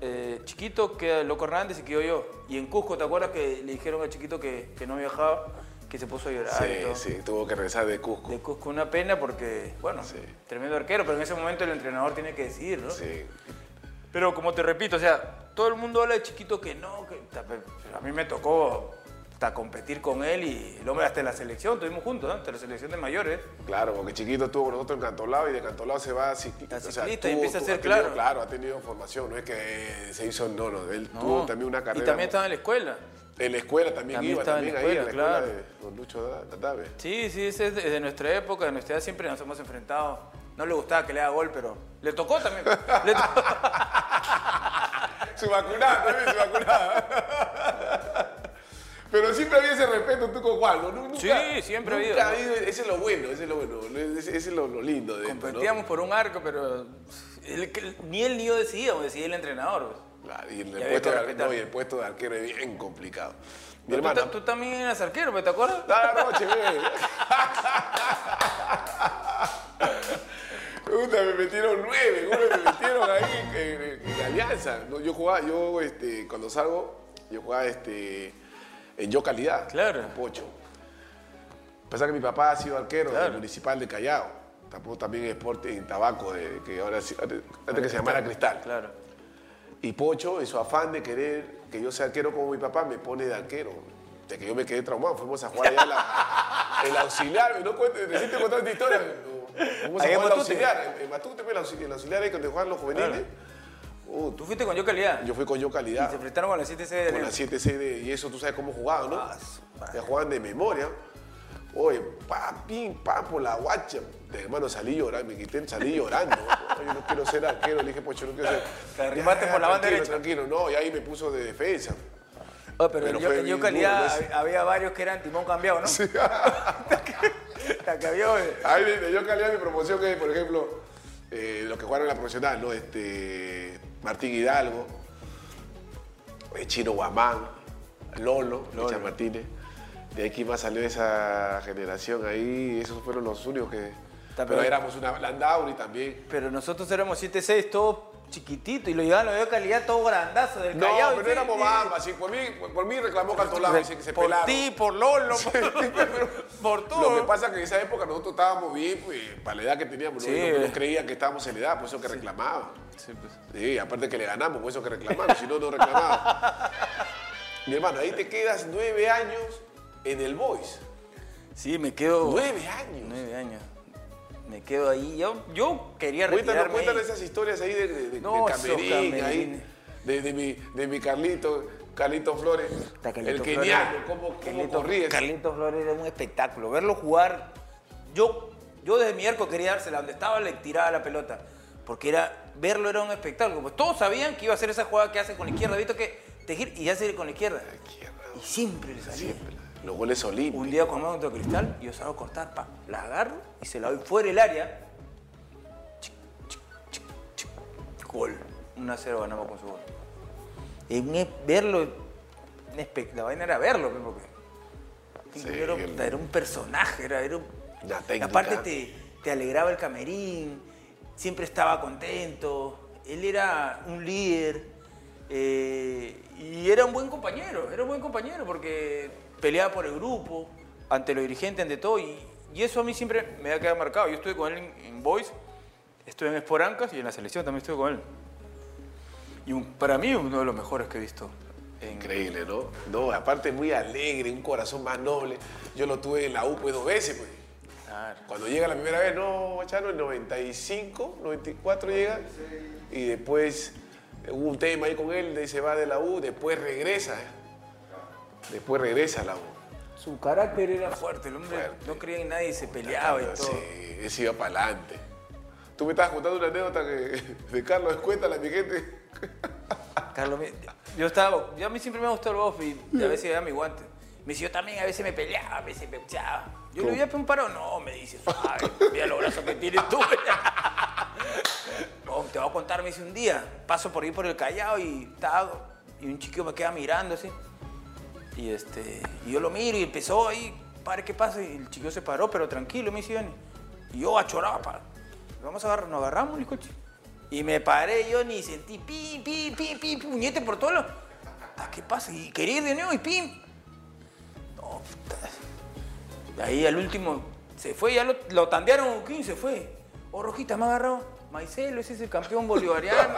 eh, Chiquito, queda Loco Hernández y quedo yo. Y en Cusco, ¿te acuerdas que le dijeron a Chiquito que, que no viajaba? Que se puso a llorar y Sí, todo. sí, tuvo que regresar de Cusco. De Cusco una pena porque, bueno, Sí. tremendo arquero, pero en ese momento el entrenador tiene que decidir, ¿no? Sí. Pero como te repito, o sea, todo el mundo habla de chiquito que no, que a mí me tocó hasta competir con él y el hombre hasta en la selección, estuvimos juntos, ¿no? hasta la selección de mayores. Claro, porque chiquito estuvo con nosotros en Cantolao y de Cantolao se va a ciclista. Y empieza a ser tenido- claro. Claro, ha tenido formación, no es que se hizo, no, no, él No. tuvo también una carrera. Y también estaba en la escuela. En la escuela también, También iba, en también la ahí, en la escuela, escuela claro. de Don Lucho Dadave. Sí, sí, es de, nuestra época, de nuestra edad, siempre nos hemos enfrentado. No le gustaba que le haga gol, pero le tocó también. Le to- Su vacunada, también su vacunada. Pero siempre había ese respeto tú con Juan, ¿no? Nunca- Sí, siempre ha habido, nunca ¿no? Ese es lo bueno, ese es lo bueno, ese, es lo, lo lindo de esto, ¿no? Competíamos por un arco, pero que- ni él ni yo decidíamos, decidía el entrenador. pues. Claro, y el, había puesto de, no, y el puesto de arquero es bien complicado. Mi tú, ta- tú también eras arquero, ¿te acuerdas? Toda la noche, ve. Puta, me metieron nueve, ¿cómo me metieron ahí en, en- en Alianza? No, yo jugaba, yo este, cuando salgo, yo jugaba este, en Yo Calidad, Claro. con Pocho. Pasa que mi papá ha sido arquero Claro. del municipal de Callao. Tampoco también Sport en Tabaco, de- que ahora antes, antes que se llamara Cristal. Claro. Y Pocho, en su afán de querer que yo sea arquero como mi papá, me pone de arquero. De que yo me quedé traumado. Fuimos a jugar allá en la, el auxiliar. No cuento, necesito contar esta historia. Fuimos a en jugar el auxiliar. En, en Matute, el auxiliar, el auxiliar ahí donde juegan los juveniles. Claro. Uh, Tú fuiste con yo calidad. yo fui con yo Y calidad. se enfrentaron con la 7 C de Con la Alianza. 7 CD. Y eso tú sabes cómo jugaban, ¿no? Ah. Ya jugaban de memoria. Oye, pa, pim, pa, por la guacha. De hermano, salí llorando, me quité, salí llorando. Yo no quiero ser arquero, le dije, Pocho, no quiero ser. Te arrimaste por la banda derecha. Tranquilo, no, y ahí me puso de defensa. Oh, pero, Pero yo, yo calidad duro, hab- había varios que eran timón cambiado, ¿no? La que había, Ahí yo calidad mi promoción que, por ejemplo, eh, los que jugaron en la profesional, ¿no? Este, Martín Hidalgo, eh, Chino Guamán, Lolo, Licha Martínez. De aquí más salió esa generación ahí, esos fueron los únicos que. Está pero bien. éramos una Landauri también. pero nosotros éramos 7-6, todos chiquitito y lo llevaban a la calidad todo grandazo del No, Callao. pero y- éramos bambas. Sí, por mí, por mí reclamó Cantolao, dice que se por pelaron. ti, por Lolo, por, por todo. Lo que pasa es que en esa época nosotros estábamos bien, pues, para la edad que teníamos. ¿no? Sí. No, no creían que estábamos en la edad, por eso que reclamaban. Sí, pues. Sí, aparte que le ganamos, por eso que reclamaban, si no, no reclamaban. Mi hermano, ahí te quedas nueve años en el Boys. Sí, me quedo. Nueve años. Nueve años. Me quedo ahí. Yo, yo quería retirarme. cuéntanos esas historias ahí de, de, de- No, de esos Camerín, ahí, de, mi, de mi Carlito, Carlito Flores, Carlito el keniano, cómo, Carlito- corría. ese- Carlito Flores era un espectáculo. Verlo jugar. Yo, yo desde mi arco quería dársela. Donde estaba le tiraba la pelota. Porque era, verlo era un espectáculo. Pues todos sabían que iba a hacer esa jugada que hace con la izquierda. ¿Visto que te gira y hace con la izquierda? Y siempre le salía. Siempre. Los goles olímpicos. Un día con mano contra cristal, yo salgo a cortar, pa, la agarro y se la doy fuera del área. Chic, chic, chic, chic. Gol. 1 a 0 ganamos con su gol. Y verlo, la vaina era verlo, porque Sí, era, el- era un personaje, era, era un- y técnica. aparte te, te alegraba el camerín, siempre estaba contento, él era un líder eh, y era un buen compañero, era un buen compañero porque peleaba por el grupo, ante los dirigentes, ante todo, y, y eso a mí siempre me ha quedado marcado. Yo estuve con él en, en Boys, estuve en Esporancas y en la selección también estuve con él. Y un- para mí uno de los mejores que he visto. Increíble, ¿no? No, aparte muy alegre, un corazón más noble. Yo lo tuve en la U pues dos veces, pues. Claro. Cuando llega la primera vez, no, Chano, en 95, 94 llega. Y después hubo un tema ahí con él, se va de la U, después regresa. Después regresa a la U. Su carácter era fuerte, el hombre Fuerte. no creía en nadie y se peleaba y todo. Sí, ese iba para adelante. Tú me estabas contando una anécdota que, de Carlos, cuéntala, mi gente. Carlos, yo estaba, yo a mí siempre me ha gustado el golf y a veces me da mi guante. Me dice, yo también a veces me peleaba, a veces me echaba. Yo le voy a un paro, no, me dice, suave, mira los brazos que tienes tú. No, te voy a contar, me dice un día, paso por ahí por el Callao y estaba, y un chiquillo me queda mirando así. Y este, yo lo miro y empezó ahí, padre, ¿qué pasa? Y el chiquillo se paró, pero tranquilo, me Johnny. Y yo achoraba, pa. Vamos a agarrar, nos agarramos el coche. Y me paré yo ni sentí pi, pi, pi, pi, puñete por todos lados. Ah, ¿Qué pasa? Y quería ir de nuevo y pim. No, puta. Ahí al último se fue, ya lo, lo tandearon Uquín, se fue. Oh, Rojita, me ha agarrado. Maicelo, ese es el campeón bolivariano.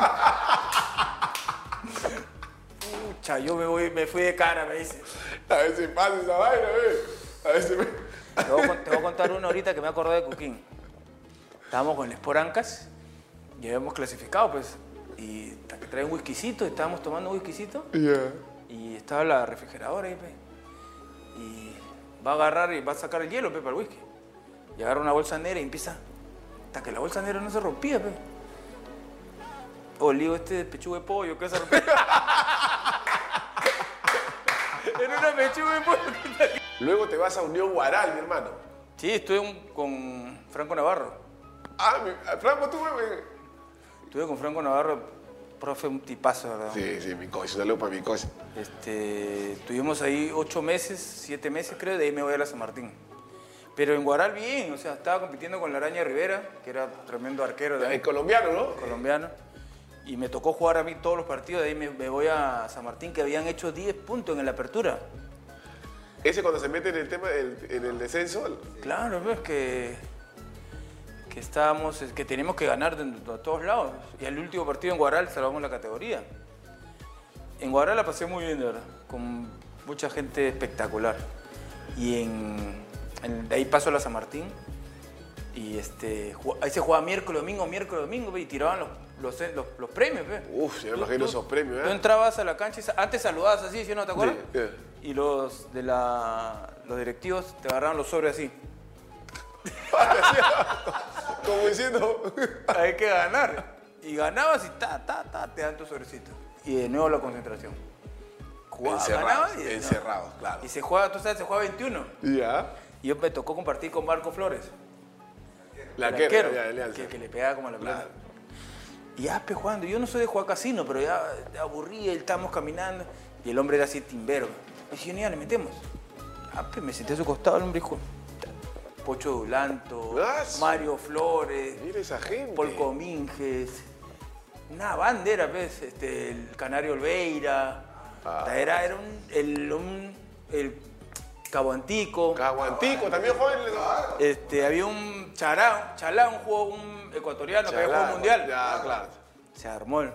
Pucha, yo me, voy, me fui de cara, me dice. A ver si pasa esa vaina, ¿ves? A ver si me... Te voy, a, te voy a contar uno ahorita que me acordé de Cuquín. Estábamos con el Esporancas, ya habíamos clasificado, pues, y que trae un whiskycito, estábamos tomando un whiskycito, y estaba la refrigeradora ahí, pe. Y va a agarrar y va a sacar el hielo, pe, para el whisky. Y agarra una bolsa negra y empieza, hasta que la bolsa negra no se rompía, pe. O le digo, este de pechuga de pollo, ¿qué se rompía? Una pechuga aquí. Luego te vas a Unión Guaral, mi hermano. Sí, estuve con Franco Navarro. Ah, mi, ah, Franco, tú me... Estuve con Franco Navarro, profe, un tipazo, ¿verdad? Sí, sí, mi cosa, un saludo para mi cosa. Este, estuvimos ahí ocho meses, siete meses creo, de ahí me voy a la San Martín. Pero en Guaral bien, o sea, estaba compitiendo con la Araña Rivera, que era tremendo arquero de ahí, El colombiano, ¿no? colombiano. Y me tocó jugar a mí todos los partidos, de ahí me, me voy a San Martín, que habían hecho 10 puntos en la apertura. Ese cuando se mete en el tema, del- en el descenso, Claro, ves que, que estábamos, que tenemos que ganar de, de todos lados. Y el último partido en Guaral salvamos la categoría. En Guaral la pasé muy bien, de verdad, con mucha gente espectacular. Y en, en- de ahí paso a la San Martín. Y este, ahí se jugaba miércoles, domingo, miércoles, domingo, y tiraban los, los, los- los premios. ve. Uf, ya me Tú- imagino tú- esos premios, Tú ¿eh? entrabas a la cancha y antes saludabas así, ¿sí o no te acuerdas? Sí. Y los de la, los directivos te agarraban los sobres así. Como diciendo... Hay que ganar. Y ganabas y ta, ta, ta, te dan tu sobrecito. Y de nuevo la concentración. Jugaba, Encerrados, ganaba y, encerrados, claro. y se juega, tú sabes, se juega 21. Ya. Y yo me tocó compartir con Marco Flores. La que arquero, ya, que, que le pegaba como a la pelota. Y ya, pues jugando. Yo no soy de jugar casino, pero ya aburría, estábamos caminando. Y el hombre era así timbero. Y dije, ya le metemos. Ah, pues me senté a su costado, el hombre dijo, Pocho Dulanto. Mario Flores, Mira esa gente. Paul Cominges, una bandera, pues, este, el Canario Olveira, Ah. era, era un, el, un- el Cabo Antico, Caguantico, también joven. este, había un Charán, Chalán, un juego un ecuatoriano que había jugado mundial. Ya, claro. Se armó el-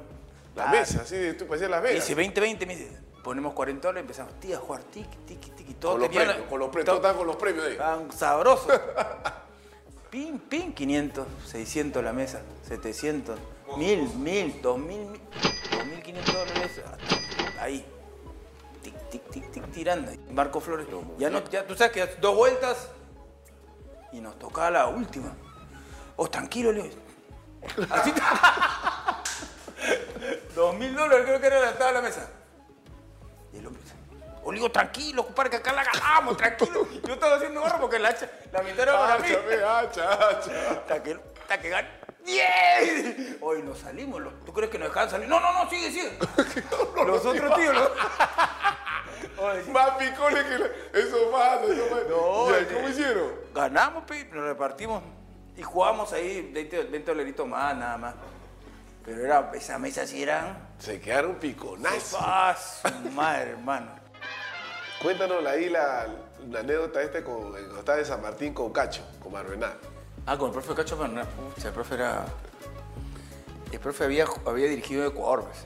La Ah, mesa, así, tú parecías Las Me Vegas. dice 20-20, me dice, ponemos 40 dólares empezamos, tía, a jugar tiki, tiki, tiki. Todo Con los premios, con los premios, todo- todos estaban con los premios ahí. Tan sabroso. pin, pin, 500, 600 la mesa, 700, 1000, 1000, 2000, 2500 dólares. Ahí. Tic, tic, tic, tic, tirando. Marco Flores. Ya no, ya tú sabes que dos vueltas y nos tocaba la última. Oh, tranquilo, Leo. Así. Dos mil dólares creo que era la entrada a la mesa. Y el hombre dice, Oligo, tranquilo, compadre, que acá la ganamos, tranquilo. Yo estaba haciendo gorro porque la, hacha- la mitad era para mí. Hacha, hacha. Hasta que, hasta que gan- ¡Bien! Hoy nos salimos. ¿Tú crees que nos dejaban salir? No, no, no, sigue, sigue. Los otros tíos, ¿no? Más picones que la- Eso pasa, eso pasa. No, Ya. ¿Cómo hicieron? Ganamos, pe, nos repartimos y jugamos ahí 20, 20 dolaritos más, nada más. Pero era, esa mesa sí eran... Se quedaron piconazos. ¡Ah, su madre, hermano! Cuéntanos ahí la, la anécdota este con cuando estaba de San Martín con Cacho, con Marvenal. Ah, con el profe Cacho Bernal. Pucha, el profe era. El profe había, había dirigido Ecuador, pues.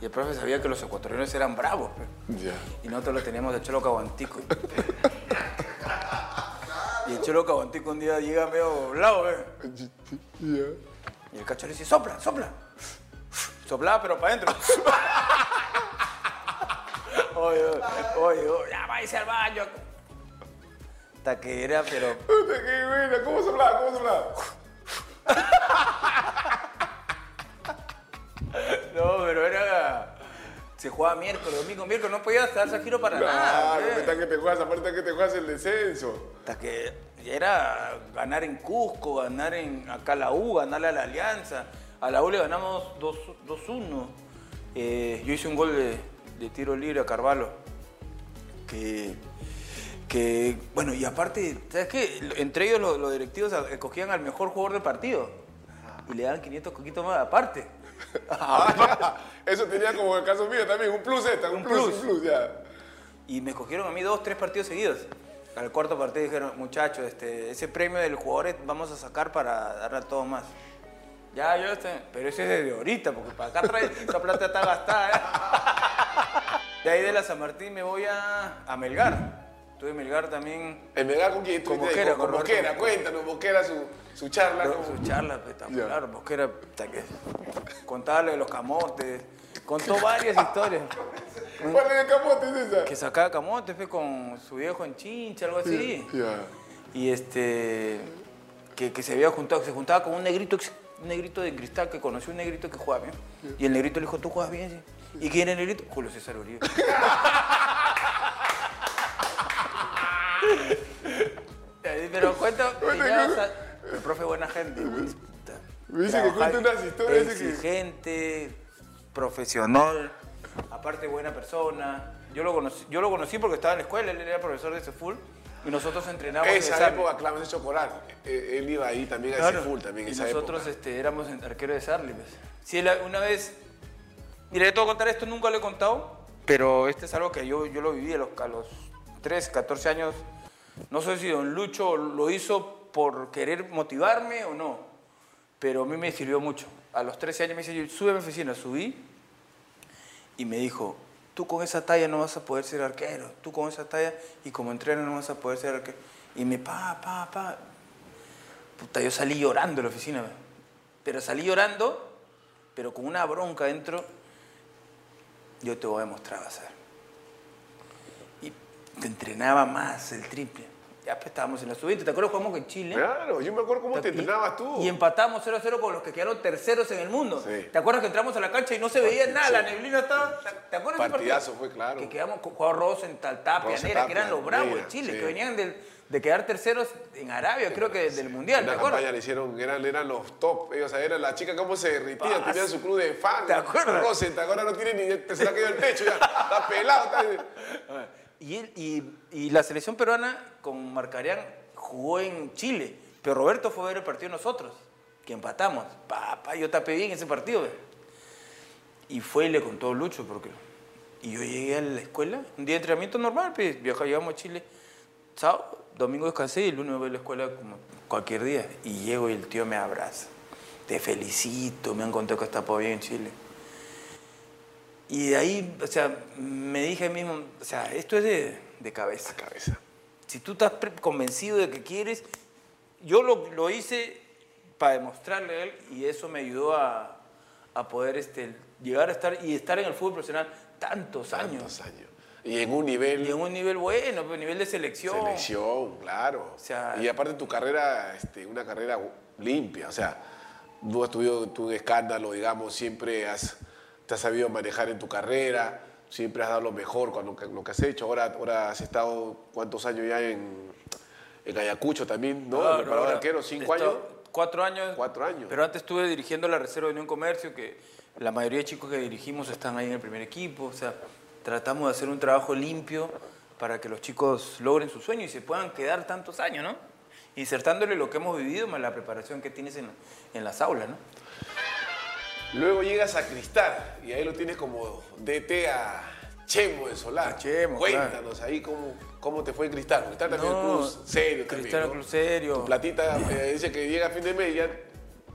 Y el profe sabía que los ecuatorianos eran bravos. Ya. Y nosotros lo teníamos de Cholo Caguantico. y el Cholo Caguantico un día llega medio doblado, pues. Ya. Y el cacho le dice, sopla, sopla. Soplaba, pero para adentro. oye, oye, oye, ya váyase al baño. Hasta que era, pero Puta, qué buena. ¿Cómo soplaba? ¿Cómo soplaba? No, pero era. Se jugaba miércoles, domingo, miércoles, no podía darse a giro para nada. Claro, está que te juegas, aparte que te juegas el descenso. Hasta que era ganar en Cusco, ganar en acá la U, ganarle a la Alianza. A la U le ganamos 2 2-1. Eh, yo hice un gol de, de tiro libre a Carvalho. Que, que, bueno, y aparte, ¿sabes qué? Entre ellos los, los directivos escogían al mejor jugador del partido. Y le daban 500 coquitos más aparte. Ah, Eso tenía como el caso mío también, un plus esta, un, Un plus, plus. un plus, ya. Y me escogieron a mí dos, tres partidos seguidos. Al cuarto partido dijeron, muchachos, este, ese premio del jugador vamos a sacar para darle a todos más. Ya, yo este, pero ese es de ahorita, porque para acá atrás esa plata está gastada. ¿eh? De ahí de la San Martín me voy a, a Melgar. Tuve Melgar también, El Melgar con quién Con? Mosquera, con, con Mosquera, cuéntanos, Mosquera, su, su charla. su charla espectacular, porque era, puta, que contaba lo de los camotes, contó varias historias. ¿Cuál es el camote es esa? Que sacaba camotes fue con su viejo en chincha, algo así. Ya. Y este. Que, que se había juntado, se juntaba con un negrito, un negrito de cristal que conoció un negrito que jugaba bien. Y el negrito le dijo, ¿tú juegas bien? sí?". ¿Y quién era el negrito? Julio César Uribe. Pero cuenta, Cuenta, ya, cuenta. o sea, el profe buena gente. Me dice que cuenta unas historias, que- Exigente, profesional, aparte buena persona. Yo lo, conocí, yo lo conocí porque estaba en la escuela, él era profesor de Ceful y nosotros entrenábamos en Esa época, claro, hemos hecho coral. Eh, Él iba ahí también a full también, y esa nosotros época. este, éramos arqueros de Sarli. pues. Una vez, mira, yo te voy a contar esto, nunca lo he contado, pero este es algo que yo, yo lo viví a los, a los 3, 14 años. No sé si don Lucho lo hizo por querer motivarme o no, pero a mí me sirvió mucho. A los 13 años me dice, sube a mi oficina, subí y me dijo, tú con esa talla no vas a poder ser arquero, tú con esa talla y como entreno no vas a poder ser arquero. Y me, pa, pa, pa. Puta, yo salí llorando de la oficina, pero salí llorando, pero con una bronca dentro, yo te voy a mostrar, vas a ver. Te entrenaba más el triple. Ya pues estábamos en la sub-20, ¿te acuerdas jugamos con Chile? Claro, yo me acuerdo cómo te Y- entrenabas tú. Y empatamos 0 a 0 con los que quedaron terceros en el mundo. Sí. ¿Te acuerdas que entramos a la cancha y no se veía nada? La neblina estaba. ¿Te acuerdas de ese Partidazo partido? fue, claro. Que quedamos con Juan Rosenthal, Tapia, Nera, que eran los bravos de Chile, sí. que venían del- de quedar terceros en Arabia, creo que del Mundial, ¿te acuerdas? le hicieron, eran, eran los top. Ellos, o sea, eran las chicas cómo se derritían, Pas. tenían su club de fans. ¿Te acuerdas? Rosenthal, ahora no tiene ni. Se le ha caído el techo ya. Está pelado. Está... Y, la selección peruana con Marcarián jugó en Chile, pero Roberto fue a ver el partido nosotros, que empatamos. Papá, yo tapé bien ese partido. Y fue y le contó Lucho, porque... Y yo llegué a la escuela, un día de entrenamiento normal, pues viajábamos a Chile, sábado, domingo descansé y el lunes voy a la escuela como cualquier día. Y llego y el tío me abraza. Te felicito, me han contado que está por bien en Chile. Y de ahí, o sea, me dije a mí mismo, o sea, esto es de, de cabeza. cabeza. Si tú estás convencido de que quieres, yo lo, lo hice para demostrarle a él y eso me ayudó a, a, poder este, llegar a estar y estar en el fútbol profesional tantos, años. Tantos años. Y en un nivel... Y en un nivel bueno, pues, nivel de selección. Selección, claro. O sea, y aparte tu carrera, este, una carrera limpia, o sea, no has tenido tu escándalo, digamos, siempre has, te has sabido manejar en tu carrera, siempre has dado lo mejor con lo que, lo que has hecho. Ahora, ahora has estado, ¿cuántos años ya en, en Ayacucho también? ¿No? Claro, ¿Preparador ahora arquero? ¿Cinco años? Cuatro años. Cuatro años. Pero antes estuve dirigiendo la Reserva de Unión Comercio, que la mayoría de chicos que dirigimos están ahí en el primer equipo. O sea, tratamos de hacer un trabajo limpio para que los chicos logren su sueño y se puedan quedar tantos años, ¿no? Insertándole lo que hemos vivido más la preparación que tienes en, en las aulas, ¿no? Luego llegas a Cristal y ahí lo tienes como DT a Chemo de Solar. A Chemo, Cuéntanos ahí cómo, cómo te fue en Cristal. Cristal también es un No, club serio. Cristal es un club serio. Tu platita eh, dice que llega a fin de mes y ya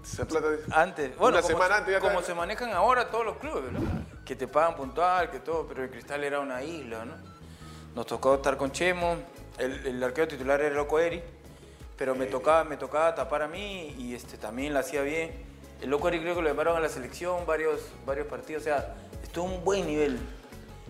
esa plata... Antes, bueno, Una como, semana antes ya como se manejan ahora todos los clubes, ¿no? Que te pagan puntual, que todo, pero el Cristal era una isla, ¿no? Nos tocó estar con Chemo, el, el arquero titular era Loco Eri, pero me tocaba, me tocaba tapar a mí y este, también la hacía bien. El Loco Eri creo que lo llamaron a la selección varios, varios partidos, o sea, estuvo un buen nivel.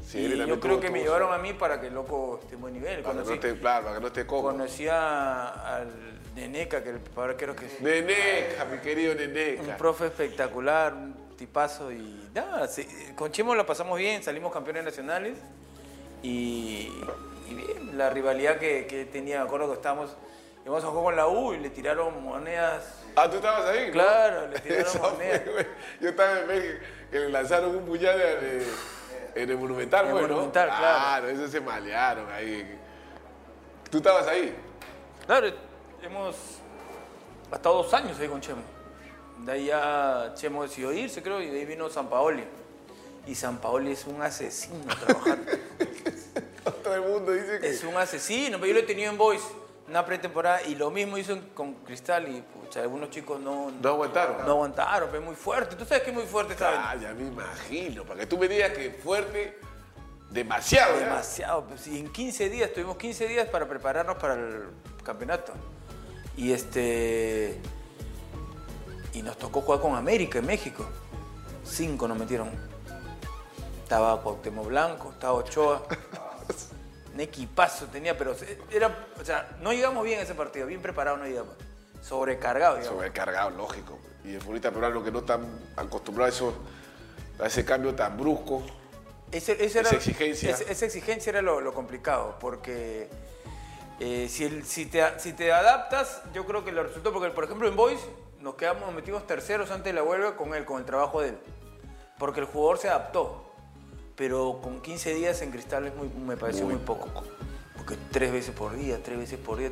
Sí, y yo creo que me llevaron a mí para que el Loco esté en buen nivel. Para que, no Conocí, esté, claro, para que no esté cómodo. conocí a- al Neneca, que el preparador arquero que es Neneca, mi querido un Neneca. profe espectacular, un tipazo y nada, sí, con Chemo la pasamos bien, salimos campeones nacionales y, y bien, la rivalidad que, que tenía, me acuerdo que estábamos, íbamos a jugar con la U y le tiraron monedas, Ah, tú estabas ahí, ¿no? Claro, le tiraron Eso fue, güey. Yo estaba en México, que le lanzaron un puñal en, en el Monumental, En el güey, ¿no? Monumental, claro. Claro, eso se malearon ahí. ¿Tú estabas ahí? claro, hemos estado dos años ahí con Chemo, de ahí ya Chemo decidió irse creo y de ahí vino San Paoli y San Paoli es un asesino trabajando. Todo el mundo dice que... Es un asesino, pero yo lo he tenido en Boys una pretemporada y lo mismo hizo con Cristal y pucha, algunos chicos no, No aguantaron. no aguantaron, pero es muy fuerte. Tú sabes que es muy fuerte esta Ah, ya me imagino. Para que tú me digas que fuerte, demasiado. Demasiado. pues, y en 15 días, tuvimos 15 días para prepararnos para el campeonato. Y este. Y nos tocó jugar con América en México. Cinco nos metieron. Estaba Cuauhtémoc Blanco, estaba Ochoa. Un equipazo tenía, pero era, o sea, no llegamos bien a ese partido, bien preparado no llegamos. Sobrecargado, digamos. Sobrecargado, lógico. Y el futbolista peruano que no están acostumbrado a, eso, a ese cambio tan brusco. Ese- ese era- Esa exigencia. esa exigencia era lo, lo complicado, porque eh, si, el- si, te, si te adaptas, yo creo que lo resultó, porque por ejemplo en Boys nos quedamos nos metimos terceros antes de la huelga con él, con el trabajo de él, porque el jugador se adaptó, pero con 15 días en Cristal es muy, me pareció muy, poco. Porque tres veces por día, tres veces por día.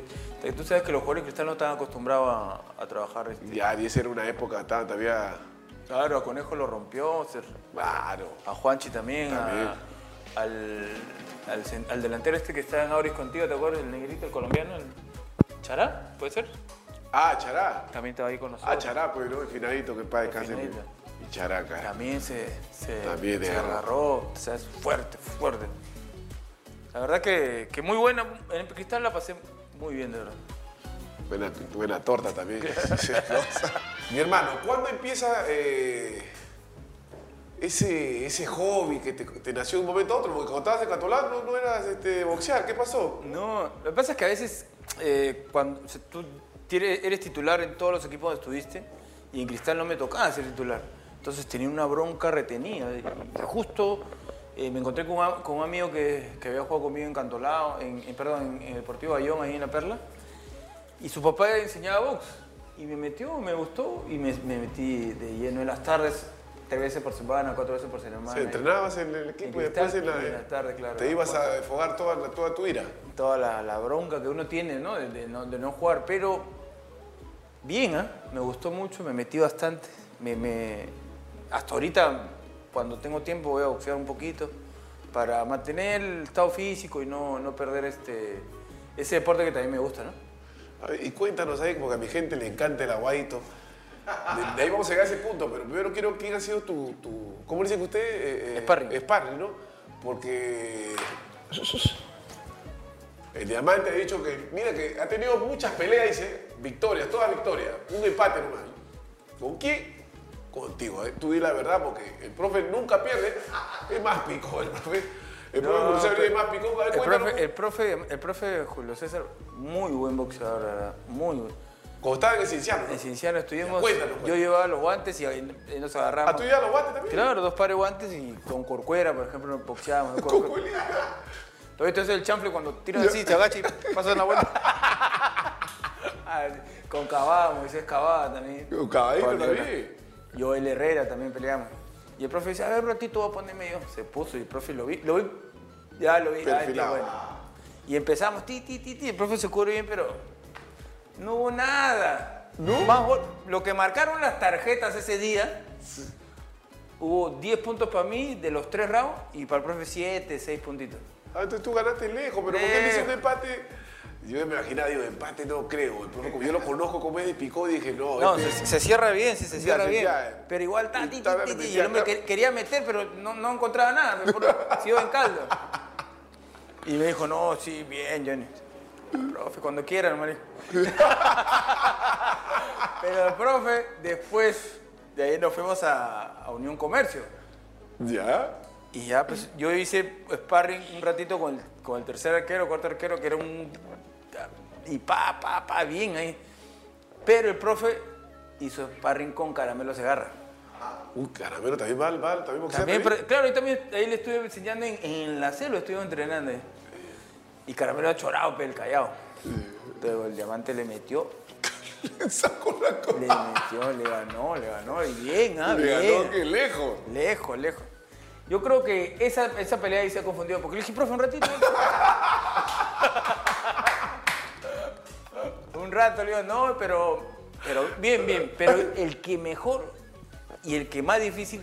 Tú sabes que los jugadores de Cristal no están acostumbrados a, a trabajar. este. Ya, y esa era una época, estaban todavía. Claro, a Conejo lo rompió, se- Claro. a Juanchi también, a- También. al, al, al delantero este que está en Auris contigo, ¿te acuerdas? El negrito, el colombiano, el Chará, ¿puede ser? Ah, Chará. También estaba ahí con nosotros. Ah, Chará, pues, ¿no? El finadito, que descanse. Acá. También se, se, También se agarró. o sea, es fuerte, fuerte. La verdad que, que muy buena, en Cristal la pasé muy bien, de verdad. Buena, buena torta también. Mi hermano, ¿cuándo empieza eh, ese, ese hobby que te, te nació de un momento a otro? Porque cuando estabas en Catolán no, no eras este, boxear. ¿Qué pasó? No, lo que pasa es que a veces eh, cuando o sea, tú eres titular en todos los equipos donde estuviste y en Cristal no me tocaba ser titular. Entonces tenía una bronca retenida. Justo eh, me encontré con un, am- con un amigo que, que había jugado conmigo en Cantolao, en, en- perdón, en, en el Deportivo Bayón, ahí en La Perla. Y su papá enseñaba box. Y me metió, me gustó y me, me metí de lleno en las tardes, tres veces por semana, cuatro veces por semana. Sea, entrenabas en el equipo y después en la, en la tarde, claro. te ibas a desfogar toda, la- toda tu ira. toda la, la bronca que uno tiene, ¿no? De, de no, de no jugar, pero bien, ¿ah? Me gustó mucho, me metí bastante. Me, me- hasta ahorita cuando tengo tiempo voy a boxear un poquito para mantener el estado físico y no, no perder este, ese deporte que también me gusta, ¿no? A ver, y cuéntanos ahí, porque a mi gente le encanta el aguadito. De, de ahí vamos a llegar a ese punto, pero primero quiero quién ha sido tu, tu ¿cómo le dicen usted? Eh, eh, Sparring. Sparring, ¿no? Porque el diamante ha dicho que, mira que ha tenido muchas peleas, dice, victorias, todas victorias, un empate nomás. ¿Con quién? Contigo, ¿eh? tú di la verdad, porque el profe nunca pierde, es más pico el profe. El profe No, Crucero pero- es más pico, a ver, El profe, el, profe, el profe Julio César, muy buen boxeador, la verdad, muy buen. Cuando estaban en ¿no? En Cienciano estuvimos, Cuéntanos, yo cuéntanos. llevaba los guantes y ahí y nos agarramos. ¿A tú ya los guantes también? Claro, dos pares de guantes y con corcuera, por ejemplo, nos boxeábamos. ¿no? Con Corcu- cuelita. Todavía entonces el chanfle cuando tira así, se agacha y pasa una vuelta. Ah, con Cavada, Moisés Cavada también. Con Caballito Con también. Joel- Herrera también peleamos. Y el profe dice, a ver, un ratito voy a ponerme yo. Se puso y el profe lo vi, lo vi, ya lo vi. ah, Perfilado. bueno. Y empezamos, ti, ti, ti, ti. El profe se cubre bien, pero no hubo nada. Más gol- lo que marcaron las tarjetas ese día, hubo 10 puntos para mí de los tres rounds y para el profe 7, 6 puntitos. Ah, entonces tú ganaste lejos, pero ¿por qué le Lejos. empate? Yo me imaginaba, digo, empate no creo. El profe, como yo lo conozco como es de picó, dije, no. No, este- se, se cierra bien, sí, se cierra bien. ya. Pero igual, ta, Y ti, ti, ta, ti, le ti, y metía el hombre acá. que- quería meter, pero no, no encontraba nada. me iba en caldo. Y me dijo, no, sí, bien, Johnny. Profe, cuando quieran, María. Pero el profe, después de ahí nos fuimos a, a Unión Comercio. ¿Ya? Y ya, pues yo hice sparring un ratito con el, con el tercer arquero, cuarto arquero, que era un. Y pa, pa, pa, bien ahí. Pero el profe hizo sparring con Caramelo Segarra. Un caramelo también mal, mal, también boxea. También, pero- claro, yo también ahí le estuve enseñando en, en la celo, estuve entrenando. ahí. Y Caramelo ha chorado, pero el callado. Pero el diamante le metió, Sacó la cosa. le metió, le ganó, le ganó. Y bien, ah, Le bien. ganó que lejos. Lejos, lejos. Yo creo que esa, esa pelea ahí se ha confundido, porque le dije, profe, un ratito. un rato, le digo, no, pero, pero bien, bien. Pero el que mejor y el que más difícil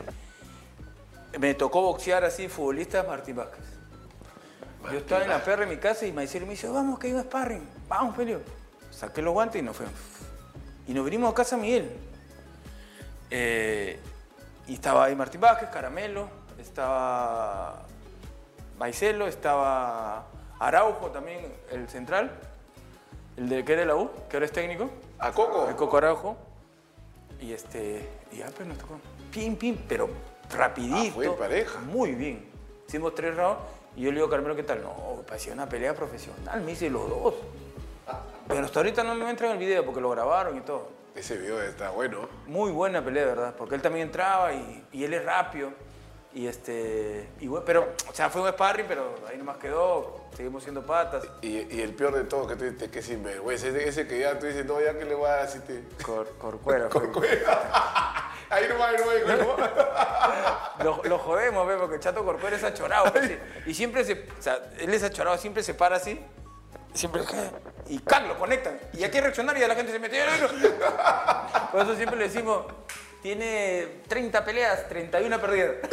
me tocó boxear así, futbolista, Martín Vázquez. Yo estaba en la perra en mi casa y Maiciel me dice, vamos, que hay un sparring. Vamos, Felio. Saqué los guantes y nos fuimos. Y nos vinimos a casa Miguel. Eh, y estaba ahí Martín Vázquez, Caramelo, estaba Maicelo, estaba Araujo también, el central, el de que de la U, que ahora es técnico, ¿A Coco? el Coco Araujo. Y este, y ya pues nos tocó, pim, pim, pero rapidito. Ah, fue pareja. Muy bien. Hicimos tres rounds y yo le digo a Carmelo, ¿qué tal? No, parecía una pelea profesional, me dice los dos. Pero hasta ahorita no me entra en el video porque lo grabaron y todo. Ese video está bueno. Muy buena pelea, ¿verdad? Porque él también entraba y, y él es rápido. Y este, y bueno, pero, o sea, fue un sparring, pero ahí nomás quedó, seguimos siendo patas. Y, y el peor de todo, que tú dices que sinvergüenza, ese, ese que ya tú dices, no, ya que le voy a dar así te... Cor, corcuera. fue. Ahí no va, ahí no va, ahí. Lo, lo jodemos, ve, porque Chato Corcuera es achorado. pues. Y siempre se, o sea, él es achorado, siempre se para así. Siempre, y ¡can! lo conectan. Y hay que reaccionar y ya la gente se mete. Por eso siempre le decimos, tiene 30 peleas, 31 perdidas.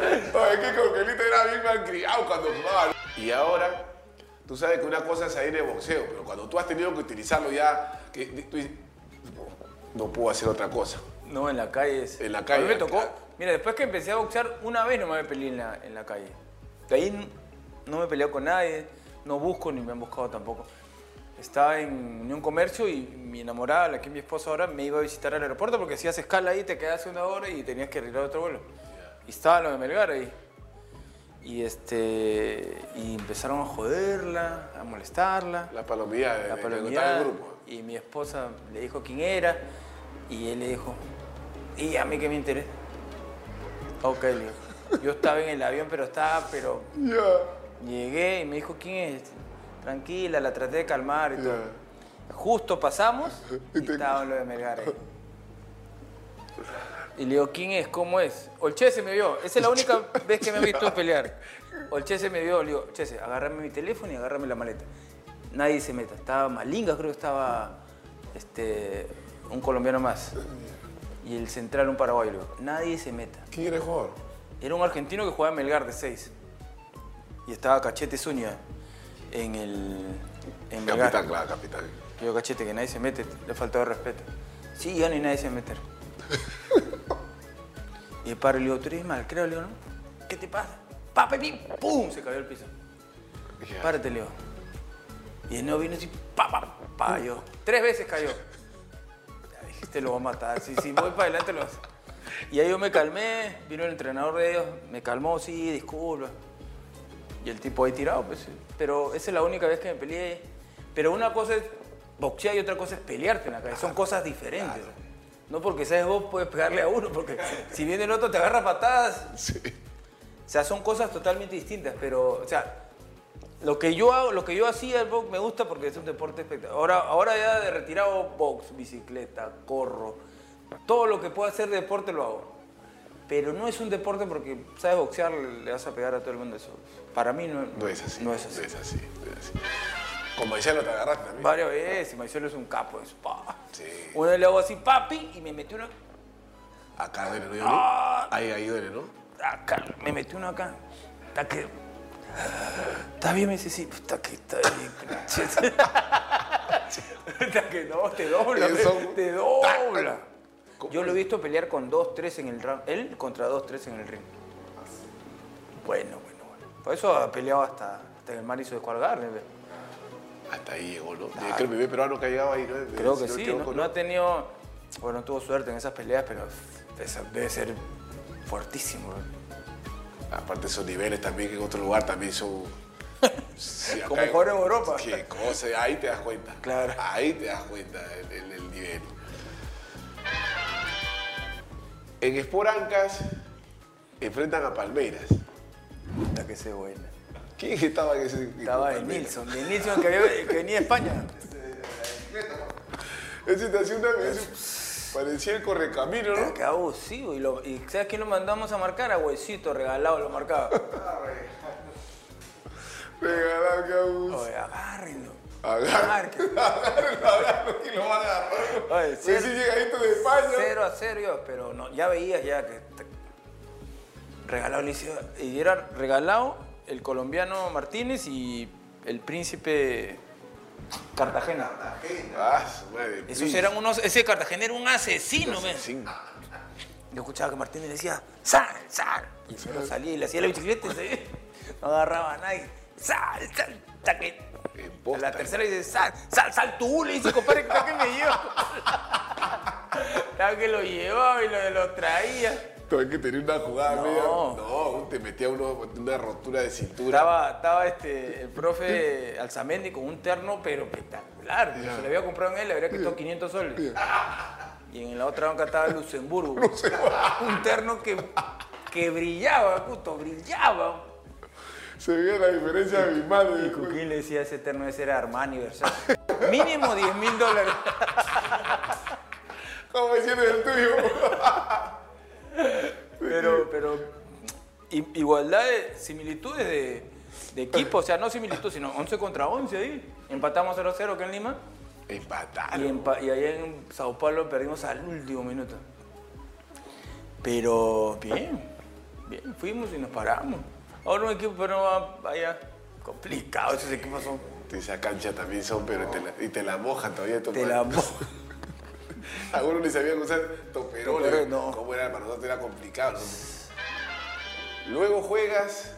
Ay, que Coquelito era bien malcriado cuando jugaba. Y ahora, tú sabes que una cosa es salir de boxeo, pero cuando tú has tenido que utilizarlo ya, que tú dices, no, no puedo hacer otra cosa. No, en la calle es. En la A calle, mí me tocó. claro. Mira, después que empecé a boxear, una vez no me peleé en la, en la calle. De ahí no me he peleado con nadie, no busco ni me han buscado tampoco. Estaba en Unión Comercio y mi enamorada, la que es mi esposa ahora, me iba a visitar al aeropuerto porque si haces escala ahí te quedas una hora y tenías que arreglar otro vuelo. Y estaba lo de Melgar ahí. Y, este, y empezaron a joderla, a molestarla La palomilla de, la palomilla, contar el grupo. y mi esposa le dijo quién era y él le dijo, ¿y a mí qué me interesa? Ok, le dijo. Yo estaba en el avión, pero estaba, pero Ya. llegué y me dijo, ¿quién es? Tranquila, la traté de calmar y todo. Justo pasamos Y estaba lo de Melgar ahí. Y le digo, ¿quién es? ¿Cómo es? Olchese me vio. Esa es la única vez que me ha visto pelear. Olchese me vio, le digo, Chese, agárrame mi teléfono y agárrame la maleta. Nadie se meta. Estaba Malinga, creo que estaba este, un colombiano más. y el central un paraguayo. Le digo, nadie se meta. ¿Quién era el jugador? Era un argentino que jugaba en Melgar de 6. Y estaba Cachete Zúñiga en el. En. Capitán, claro, capitán. Yo Cachete, que nadie se mete, le faltó de respeto. Sí, ya ni nadie se meter. y el padre le digo, tú eres mal, creo, le digo, ¿no? ¿Qué te pasa? Pa, pim, pum, se cayó al piso. Párate, Leo. Y el no vino así, pa, pa, pa, yo. Tres veces cayó. Ya dije, te lo voy a matar. Si, si voy para adelante, lo hace. Y ahí yo me calmé, vino el entrenador de ellos, me calmó, sí, disculpa. Y el tipo ahí tirado, pues. Pero esa es la única vez que me peleé. Pero una cosa es boxear y otra cosa es pelearte en la calle. Son cosas diferentes. No porque sabes vos puedes pegarle a uno, porque si viene el otro te agarra patadas. Sí. O sea, son cosas totalmente distintas, pero, o sea, lo que yo hago, lo que yo hacía el box me gusta porque es un deporte espectacular. Ahora, ahora ya de retirado box, bicicleta, corro, todo lo que pueda hacer de deporte lo hago. Pero no es un deporte porque sabes boxear, le vas a pegar a todo el mundo eso. Para mí no, No es así. No es así. No es así. no es así. Con Maiciano te agarraste también. Varias veces, Maicielo es un capo, es pa. Sí. Una vez le hago así, papi, y me metió una Acá duele, ¿no? Ah. Ahí, ahí duele, ¿no? acá, me metí uno acá. Está que. Está bien, me dice, sí, está que está bien. Está que no, te dobla, Eso- te dobla. ¿Cómo Yo lo he visto pelear con 2-3 en el round. Él contra 2-3 en el ring. Bueno, bueno, bueno. Por eso ha peleado hasta, hasta en el Madison Square Garden. ve. Hasta ahí llegó, ¿no? Creo que el bebé peruano que ha llegado ahí, ¿no? Creo que no sí. No, no ha tenido. Bueno, tuvo suerte en esas peleas, pero debe ser fuertísimo. ve. Aparte esos niveles también que en otro lugar también son... Sí, Como en- jugar en Europa. Qué cosa, ahí te das cuenta. Claro. Ahí te das cuenta el, el- el nivel. En Esporancas enfrentan a Palmeiras. Puta que se buena. ¿Quién estaba en ese equipo? Estaba de? Nilsson, de Nilsson que, había- que venía de España. Ese te hacía una... ese parecía el correcamino, ¿no? Qué abusivo. Y, lo- y ¿sabes quién lo mandamos a marcar? A Huesito, regalado, lo marcaba. Regalar que abuso. Oye, agárrenlo. Agarra. Agárrenlo que lo van a agarrar. Oye, Sí, sí, llegadito de España. 0 a 0 yo, pero no, ya veías ya que te- regalado y era regalado el colombiano Martínez y el príncipe Cartagena. Ah, su madre. Esos eran unos, ese Cartagena era un asesino, men. Sí. Yo escuchaba que Martínez decía, sal, sal. Y el señor salía y le hacía la bicicleta y se- no agarraba a nadie. Sal, sal, que En la tercera dice, sal, sal, sal tú, le dice, compadre, que está que me lleva. Estaba que lo llevaba y lo, lo traía. Hay que tener una jugada No. No, te metía uno, una rotura de cintura. Estaba, estaba este, el profe Alzamendi con un terno, pero espectacular. Se le había comprado en él, le habría costado 500 soles. Y en la otra banca estaba Luxemburgo. un terno que, que brillaba, justo, brillaba. Se veía la diferencia abismal. Y Cuquín le decía ese terno ese era Armani Versace. Mínimo 10 mil dólares. ¿Cómo hicieron el tuyo? Pero, pero igualdad de similitudes de, de equipo, o sea, no similitud, sino 11 contra 11 ahí. Empatamos 0-0 acá en Lima. Y, Empataron. empa- y allá en Sao Paulo perdimos al último minuto. Pero bien, bien, fuimos y nos paramos. Ahora un equipo pero no va vaya complicado, esos equipos son Esa cancha también son, pero te la, y te la mojan todavía. madre. la mo- Algunos ni sabían usar toperoles. Toperoles, no. ¿Cómo era? Para nosotros era complicado. ¿no? Luego juegas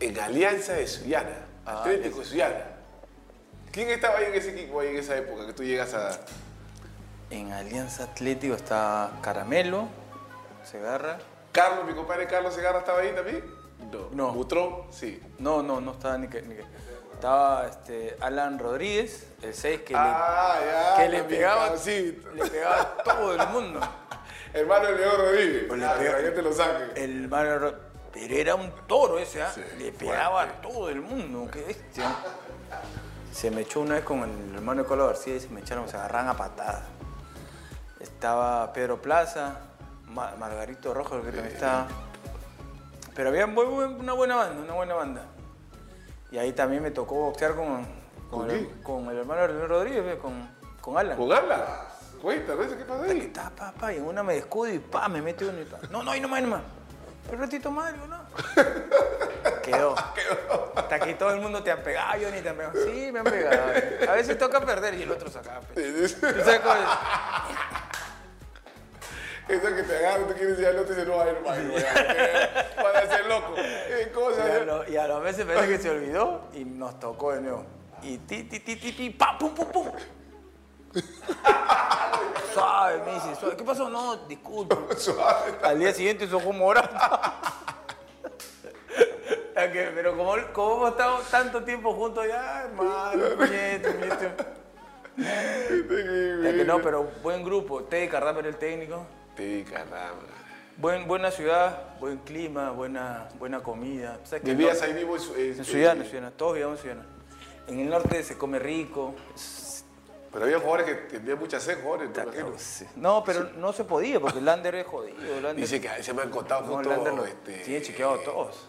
en Alianza de Suyana. Ah, Atlético de. ¿Quién estaba ahí en ese equipo, ahí en esa época, que tú llegas a... En Alianza Atlético está Caramelo, Segarra. Carlos, mi compadre Carlos Segarra estaba ahí también? No. No. Butrón, sí. No, no, no estaba ni que. ni que- Estaba este, Alan Rodríguez, el 6 que, ah, le, ya. que le pegaba. Le pegaba a todo el mundo. Hermano de León Rodríguez. Pues Ah, que te lo saque. El Ro- Pero era un toro ese, ¿ah? Sí, Le pegaba fuerte. a todo el mundo, qué bestia. Se me echó una vez con el hermano de Colo García y se me echaron, se agarran a patadas. Estaba Pedro Plaza, Ma- Margarito Rojo, que también estaba. Pero había muy buen- una buena banda, una buena banda. Y ahí también me tocó boxear con, con, ¿Con el, con hermano de Rodríguez, con, con Alan. ¿Jugarla? Cuéntanos, ¿qué pasa Que ahí? está, pa, pa, y en una me descuido y pa, me mete uno y pa. No, no, ahí nomás, nomás. Un ratito más, digo, no. Quedó. Hasta aquí todo el mundo te han pegado, yo ni te han pegado. Sí, me han pegado. A veces toca perder y el otro saca. pe. ¿Tú sabes cómo es? Eso que te agarran, tú quieres ir al otro y dices, no, ahí no ahí no. Para ser loco. ¿Qué cosa? Y a, lo- y a los meses parece que se olvidó y nos tocó de nuevo. Y ti, ti, ti, ti, ti, pa, pum, pum, pum. Suave, me dice, suave. ¿Qué pasó? No, disculpa. Suave. Al día siguiente su ojo morado. Ya Pero como, como hemos estado tanto tiempo juntos, ya, hermano, puñete, puñete. Ya que no, pero buen grupo. Teddy Cardáper el técnico. Sí, caramba. Buen, buena ciudad, buen clima, buena, buena comida. ¿Sabes que el ¿Vivías ahí en su- en- Suyana, en Suyana, todos vivíamos en Suyana. En el norte se come rico. Pero había jugadores que tenían mucha sed, jugadores, imagino. No, pero no se podía porque el Lander es jodido. Lander- Dice que se me han contado no. Lander lo este, tiene chequeado todos.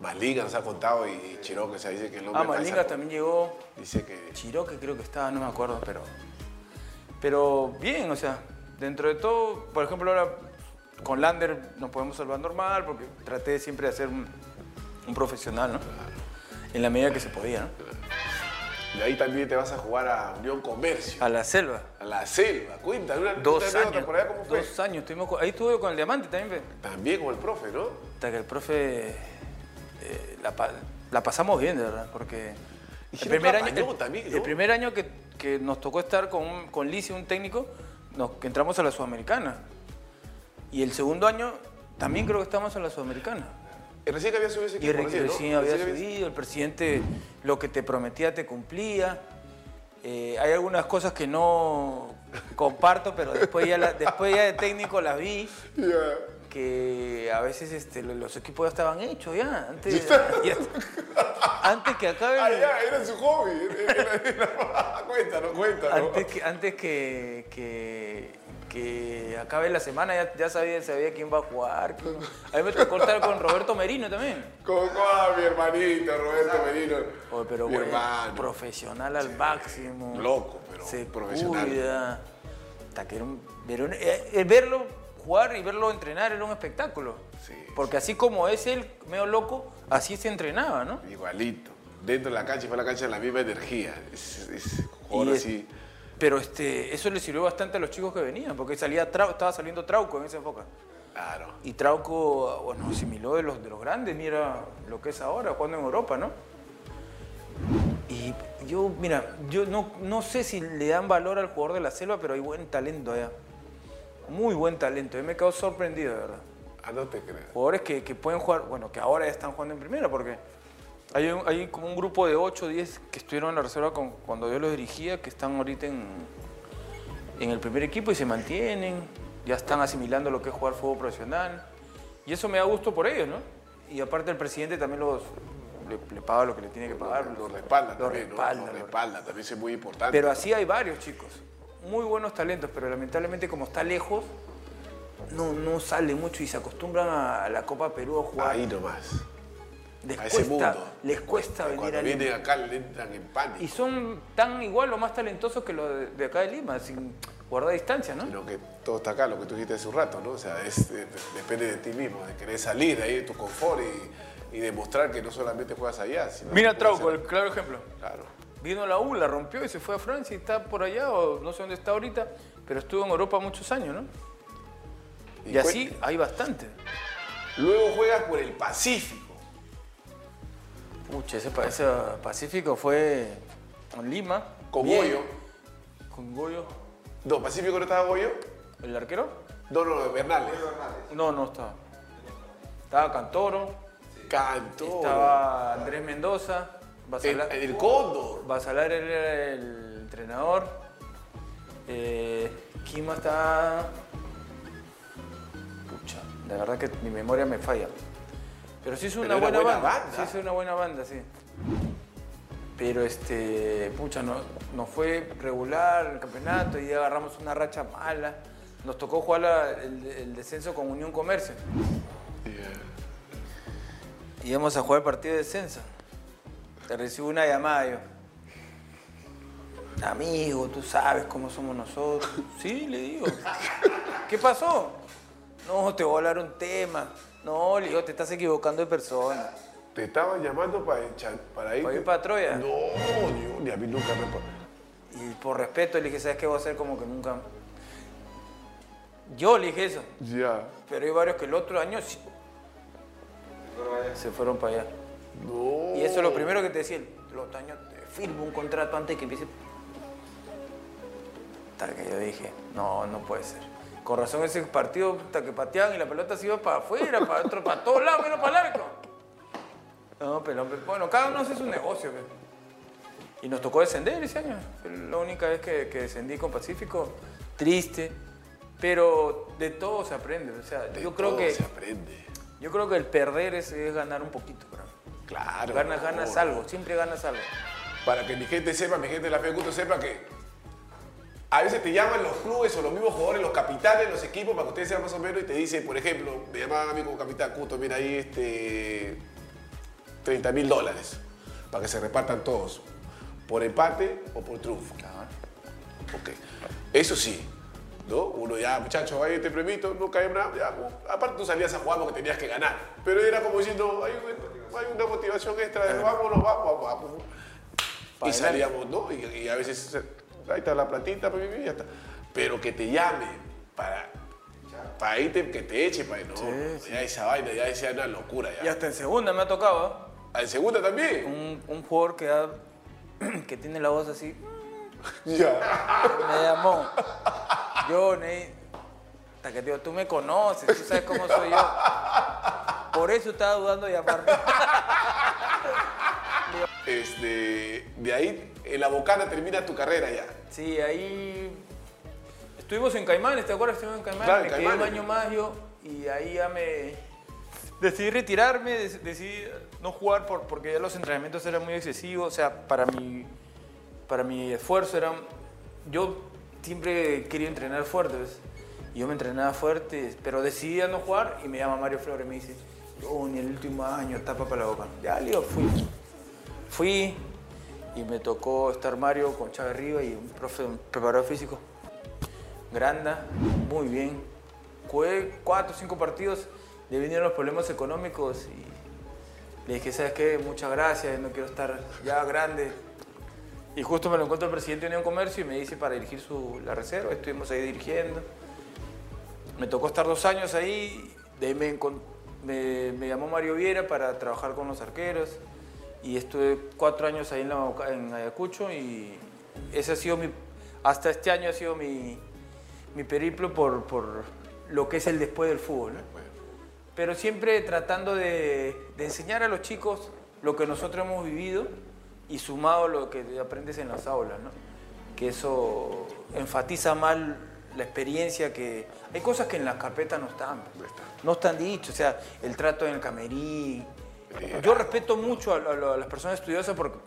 Malinga nos ha contado y Chiroque, o sea, dice que el hombre. Ah, Malinga también llegó. Dice que. Chiroque creo que estaba, no me acuerdo, pero. Pero bien, o sea, dentro de todo, por ejemplo, ahora con Lander nos podemos salvar normal porque traté siempre de ser un, un profesional, ¿no? En la medida que se podía, ¿no? De ahí también te vas a jugar a Unión Comercio, A la selva. a la selva. Cuéntame una Dos años. por allá, ¿cómo fue? Dos años. Estuvimos con- ahí estuve con el diamante también, ve. También con el profe, ¿no? Hasta que el profe eh, la, pa- la pasamos bien, de verdad, porque el primer, año, el, también, el ¿no? primer año que, que nos tocó estar con, un- con Lisi, un técnico, nos, entramos a la Sudamericana. Y el segundo año también creo que estamos en la Sudamericana. Y recién que había subido ese Y equipo, ¿no? recién había Recién que subido, el presidente lo que te prometía te cumplía. Eh, hay algunas cosas que no comparto, pero después ya, la- después ya de técnico las vi. que a veces este, lo- los equipos ya estaban hechos ya, antes, ya- antes que acabe Ah, ya, era su hobby. Era- era- era- cuéntanos, cuéntanos. antes que, antes que, que, que acabe la semana ya, ya sabía, sabía quién va a jugar. quién- A mí me tocó estar con Roberto Merino también. Con ah, mi hermanito, Roberto Merino. Oye, pero mi bueno, hermano. profesional al máximo. Loco, pero se profesional. cuida. Hasta que era un- era un- eh, eh, verlo jugar y verlo entrenar era un espectáculo. Sí, Porque así como es él, medio loco, así se entrenaba, ¿no? Igualito. Dentro de la cancha y fue la cancha de la misma energía. Es, es jugador Y así. Pero este, eso le sirvió bastante a los chicos que venían, porque salía Trau- estaba saliendo Trauco en esa época. Claro. Y Trauco, bueno, asimiló de los, de los grandes, mira lo que es ahora, jugando en Europa, ¿no? Y yo, mira, yo no, no sé si le dan valor al jugador de la selva, pero hay buen talento allá. Muy buen talento. Yo me quedo sorprendido, de verdad. Ah, no te creas. Jugadores que, que pueden jugar, bueno, que ahora ya están jugando en primera, porque hay, un- hay como un grupo de 8 o 10 que estuvieron en la reserva con- cuando yo los dirigía, que están ahorita en, en el primer equipo y se mantienen, ya están asimilando lo que es jugar fútbol profesional. Y eso me da gusto por ellos, ¿no? Y aparte el presidente también los, le, le paga lo que le tiene que pagar. Lo respalda Lo también, respalda, ¿no? Lo lo- respalda, también es muy importante. Pero así hay varios chicos, muy buenos talentos, pero lamentablemente como está lejos, no, no sale mucho y se acostumbran a la Copa Perú a jugar. Ahí nomás. les, a ese cuesta, mundo. les cuesta venir Cuando a Lima. vienen acá le entran en pánico. Y son tan igual o más talentosos que los de, acá de Lima, sin guardar distancia, ¿no? Sino que todo está acá, lo que tú dijiste hace un rato, ¿no? O sea, es, de- de- depende de ti mismo, de querer salir de ahí de tu confort y, y demostrar que no solamente juegas allá, sino Mira Trauco, el claro ejemplo. Claro. Vino a la U, la rompió y se fue a Francia y está por allá, o no sé dónde está ahorita, pero estuvo en Europa muchos años, ¿no? Y, así hay bastante. Luego juegas por el Pacífico. Pucha, ese, ese Pacífico fue en Lima. Con bien, Goyo. Con Goyo. No, Pacífico no estaba Goyo. ¿El arquero? No, no, Bernales. No, no estaba. Estaba Cantoro, Cantor. estaba Andrés Mendoza, Basalar, el Cóndor. Basalar era el entrenador. Eh, ¿Quién más estaba? Pucha, la verdad que mi memoria me falla. Pero sí es una buena, buena banda. banda. Sí es una buena banda, sí. Pero este, pucha, no, nos fue regular el campeonato y agarramos una racha mala. Nos tocó jugar la- el, el descenso con Unión Comercio. Y íbamos a jugar el partido de descenso. Te recibo una llamada yo. Amigo, tú sabes cómo somos nosotros. Sí, le digo. ¿Qué pasó? No, te voy a hablar un tema. No, le digo, te estás equivocando de persona. Te estaban llamando para, para ir. ¿Para ir para Troya? No, yo, ni a mí nunca me. Y por respeto le dije, ¿sabes qué voy a hacer? Como que nunca. Yo le dije eso. Ya. Pero hay varios que el otro año sí. Se fueron para allá. No. Y eso es lo primero que te decía. El otro año te firmo un contrato antes que empiece. Tal que yo dije, no, no puede ser. Con razón ese partido hasta que pateaban y la pelota se iba para afuera, para otro, para todos lados, menos para el arco. No, pero bueno, cada uno hace su negocio. Y nos tocó descender ese año. Fue la única vez que, que descendí con Pacífico. Triste. Pero de todo se aprende. O sea, De yo creo todo que se aprende. yo creo que el perder es, es ganar un poquito. Claro. Ganas, ganas favor. algo, siempre ganas algo. Para que mi gente sepa, mi gente de la Fe Cuto sepa que a veces te llaman los clubes o los mismos jugadores, los capitanes los equipos, para que ustedes sepan más o menos, y te dicen, por ejemplo, me llamaban a mí como capitán Cuto, mira ahí este 30 mil dólares, para que se repartan todos, por empate o por triunfo. Ok. Eso sí, ¿no? Uno ya, muchachos, ahí te premito, no cae nada. ya, aparte tú salías a jugar porque tenías que ganar. Pero era como diciendo, hay, hay una motivación extra de vámonos, vamos, vamos. Y Pa' salíamos, ¿no? Y, y a veces, ahí está la platita, pues, y ya está. Pero que te llame para, para irte, que te eche, para no, ya esa vaina, ya esa una locura. Y Ya. hasta en segunda me ha tocado ¿eh? En segunda también. un, un jugador que, da- que tiene la voz así. Ya. Me llamó. Yo, Ney. Hasta que digo, tú me conoces, tú sabes cómo soy yo. Por eso estaba dudando de llamarme. Este, de ahí, en la bocana termina tu carrera ya. Sí, ahí estuvimos en Caimanes, ¿te acuerdas? Estuvimos en Caimanes, Claro, me quedé un año más yo y ahí ya me decidí retirarme, decidí no jugar por- porque ya los entrenamientos eran muy excesivos, o sea, para mi, para mi esfuerzo eran... Yo siempre quería entrenar fuerte, ¿ves? Yo me entrenaba fuerte, pero decidí a no jugar y me llama Mario Flores y me dice, oh, ni el último año, tapa para la boca. Ya, le digo, fui. Fui y me tocó estar Mario con Chávez arriba y un profe, un preparador físico. Granda, muy bien. Jugué cuatro o cinco partidos, le vinieron los problemas económicos y le dije, ¿sabes qué? Muchas gracias, no quiero estar ya grande. Y justo me lo encuentro el presidente de Unión Comercio y me dice para dirigir su, la reserva, estuvimos ahí dirigiendo. Me tocó estar dos años ahí, de ahí me, me, me llamó Mario Viera para trabajar con los arqueros y estuve cuatro años ahí en, la, en Ayacucho y ese ha sido mi, hasta este año ha sido mi, mi periplo por, por lo que es el después del fútbol. ¿no? Pero siempre tratando de, de enseñar a los chicos lo que nosotros hemos vivido y sumado lo que aprendes en las aulas, ¿no? que eso enfatiza más la experiencia que... Hay cosas que en las carpetas no están, pues. no están dichas, o sea, el trato en el camerín. Yo respeto mucho a, a- a las personas estudiosas porque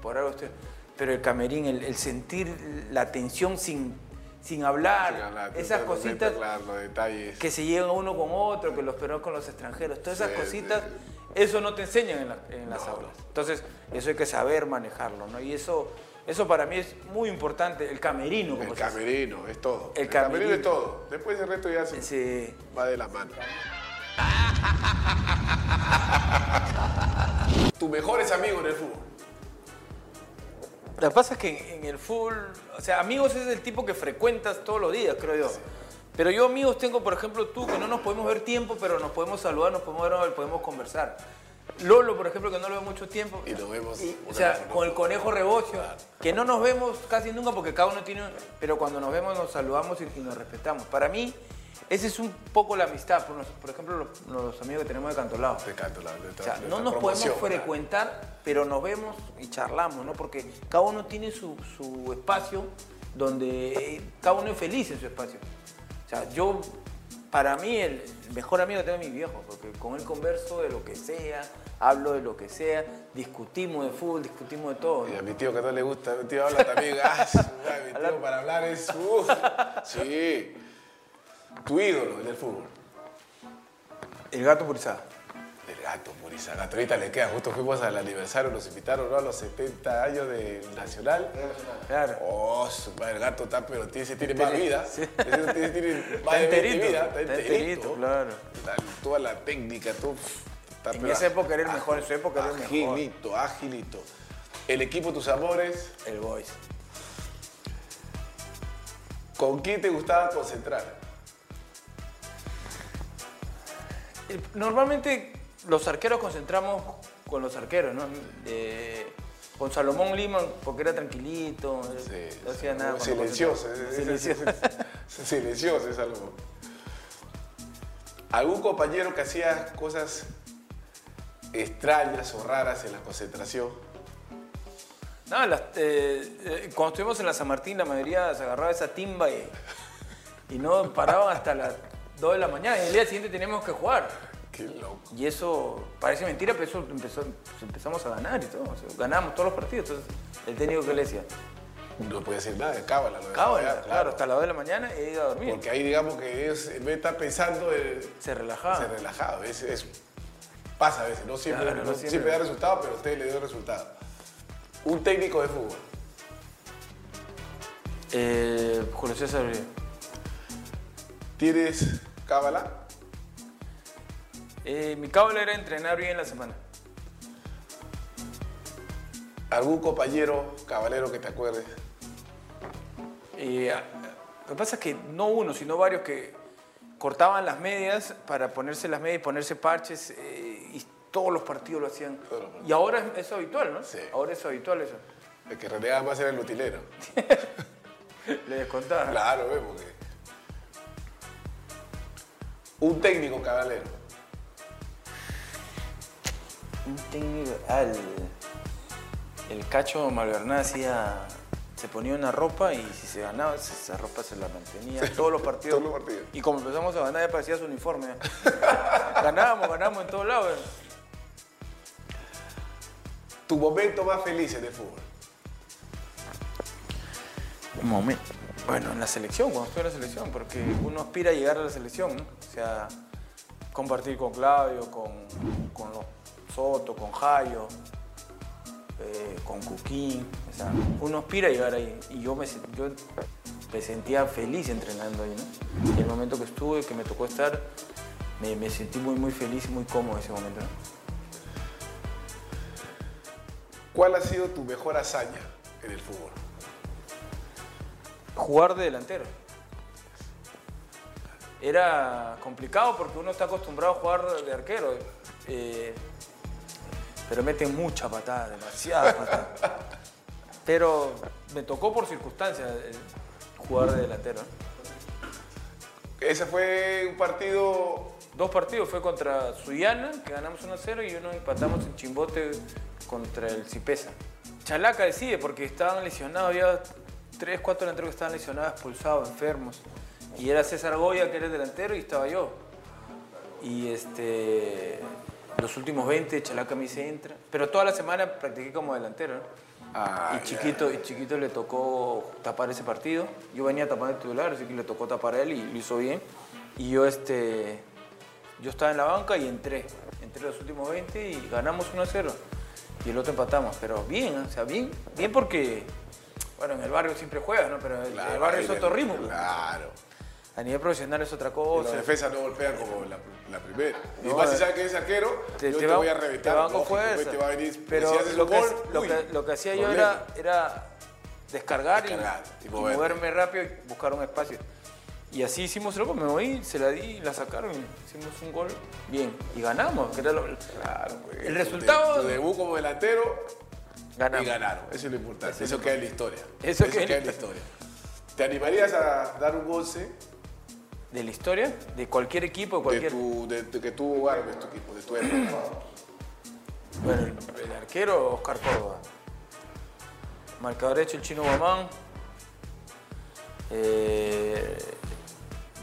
por algo estoy- pero el camerín, el, el sentir la tensión sin, sin hablar, Sin hablar, esas cositas los detalles. que se llevan uno con otro, que los peruanos con los extranjeros, todas esas Sí, cositas, sí. eso no te enseñan en, la- en las aulas. Entonces, eso hay que saber manejarlo, ¿no? Y eso, eso para mí es muy importante, el camerino, como El dice. camerino, es todo. El El, camerino. camerino. es todo. Después el resto ya se va de la mano. Tus mejores amigos en el fútbol. Lo que pasa es que en, en el fútbol, o sea, amigos es el tipo que frecuentas todos los días, creo yo. Pero yo amigos tengo, por ejemplo, tú, que no nos podemos ver tiempo, pero nos podemos saludar, nos podemos ver, podemos conversar. Lolo, por ejemplo, que no lo veo mucho tiempo. Y nos vemos Y, o sea, con el conejo rebocio, que no nos vemos casi nunca porque cada uno tiene... Pero cuando nos vemos nos saludamos y, y nos respetamos. Para mí, esa es un poco la amistad. Por, nos- por ejemplo, los, los amigos que tenemos de Cantolao. Te canto la O sea, no nos podemos frecuentar, pero nos vemos y charlamos, ¿no? Porque cada uno tiene su, su espacio donde eh, cada uno es feliz en su espacio. O sea, yo, para mí, el mejor amigo que tengo es mi viejo, porque con él converso de lo que sea, hablo de lo que sea, discutimos de fútbol, discutimos de todo. Y a mi tío que no le gusta, mi tío habla también. Ah, mi tío para hablar es. uf. sí. Tu ídolo en el fútbol. El gato Purizada. Del gato, Purisa. Gato, ahorita le queda. Justo fuimos al aniversario, nos invitaron ¿no? a los 70 años del Nacional. Claro. Oh, su madre, el gato está, pero tiene, ese tiene más vida. Sí. Ese tiene, tiene más Está de 20 enterito, vida. está enterito, claro. La- Toda la técnica, todo. está, En esa época era el mejor, en su época era el mejor. Agilito, agilito. El equipo Tus Amores, El Boys. ¿con quién te gustaba concentrar? Normalmente los arqueros concentramos con los arqueros, ¿no? Eh, con Salomón Lima, porque era tranquilito, Sí, no hacía nada. Silencioso. Silencioso. Silencioso es algo. ¿Algún compañero que hacía cosas extrañas o raras en la concentración? No, las- eh, eh, cuando estuvimos en la San Martín, la mayoría se agarraba esa timba y, y no paraban hasta las 2 de la mañana. Y el día siguiente teníamos que jugar. Qué loco. Y eso parece mentira, pero eso empezó, empezamos a ganar y todo. o sea, ganamos todos los partidos. Entonces, el técnico que le decía, No puede decir nada, cábala. lo cábala, claro, hasta las 2 de la mañana e iba a dormir. Porque ahí digamos que ellos en vez de estar pensando, eh, se relajaba. se relajaba. Veces es- pasa a veces, no siempre, Claro, no no siempre. siempre. da resultado, pero a usted le dio resultado. Un técnico de fútbol. Eh, Julio César Uribe. ¿Tienes cábala? Eh, mi cábala era entrenar bien la semana. ¿Algún compañero cabalero que te acuerdes? Ah, lo que pasa es que no uno, sino varios que cortaban las medias para ponerse las medias y ponerse parches eh, y todos los partidos lo hacían. Y ahora es, es habitual, ¿no? Sí. Ahora es habitual eso. El que renegaba más era el utilero. Le descontaba. Claro, ¿ves? Porque... Un técnico cabalero. Un técnico- ah, el, el cacho Malvernada hacía, se ponía una ropa y si se ganaba, esa ropa se la mantenía todos los partidos. todos los partidos. Y como empezamos a ganar, ya parecía su uniforme. ganábamos, ganábamos en todos lados. Tu momento más feliz en el fútbol. Un momento. Bueno, en la selección, cuando estoy en la selección, porque uno aspira a llegar a la selección, ¿no? O sea, compartir con Claudio, con, con los Soto, con Jayo, eh, con Cuquín. O sea, uno aspira a llegar ahí. Y yo me, yo me sentía feliz entrenando ahí, ¿no? Y el momento que estuve, que me tocó estar, me, me sentí muy, muy feliz y muy cómodo en ese momento, ¿no? ¿Cuál ha sido tu mejor hazaña en el fútbol? jugar de delantero. Era complicado porque uno está acostumbrado a jugar de arquero, eh, pero meten mucha patada, demasiada patada. Pero me tocó por circunstancias eh, jugar de delantero. Ese fue un partido Dos partidos, fue contra Suyana, que ganamos 1-0, y uno empatamos en Chimbote contra el Cipesa. Chalaca decide porque estaban lesionados, había tres, cuatro delanteros que estaban lesionados, expulsados, enfermos. Y era César Goya, que era el delantero, y estaba yo. Y este, los últimos 20, Chalaca dice entra. Pero toda la semana practiqué como delantero. ¿no? Ah, y chiquito, y chiquito le tocó tapar ese partido. Yo venía tapando el titular, así que le tocó tapar a él y lo hizo bien. Y yo, este, yo estaba en la banca y entré. Entré los últimos 20 y ganamos 1-0. Y el otro empatamos. Pero bien, o sea, bien, bien porque, bueno, en el barrio siempre juegas, ¿no? Pero el, el barrio es otro ritmo. Claro. A nivel profesional es otra Y cosa. Los defensas no golpean como la, la primera. y No, más si eh, sabes que eres arquero, yo te, voy a reventar. Te van con lógico, pues, fuerza. Te va a venir, Pero si haces lo, que, gol, lo, uy, que, lo que hacía yo era, era descargar, y- Descargar y y, moverme. rápido y buscar un espacio. Y así hicimos gol, me moví, se la di, y la sacaron, y hicimos un gol bien. Y ganamos, que era lo- Claro, pues, El tu- resultado- Tu debut como delantero ganamos. y ganaron. Eso es lo importante. Eso Eso, es queda en la historia. Eso queda en la en la historia. ¿Te animarías a dar un 11 De la historia, de cualquier equipo, de de, cualquier... tu, de, de que tú armes tu equipo, de tu época? Bueno, el, el arquero, Oscar Córdoba. Marcador derecho, el chino Guamán. Eh,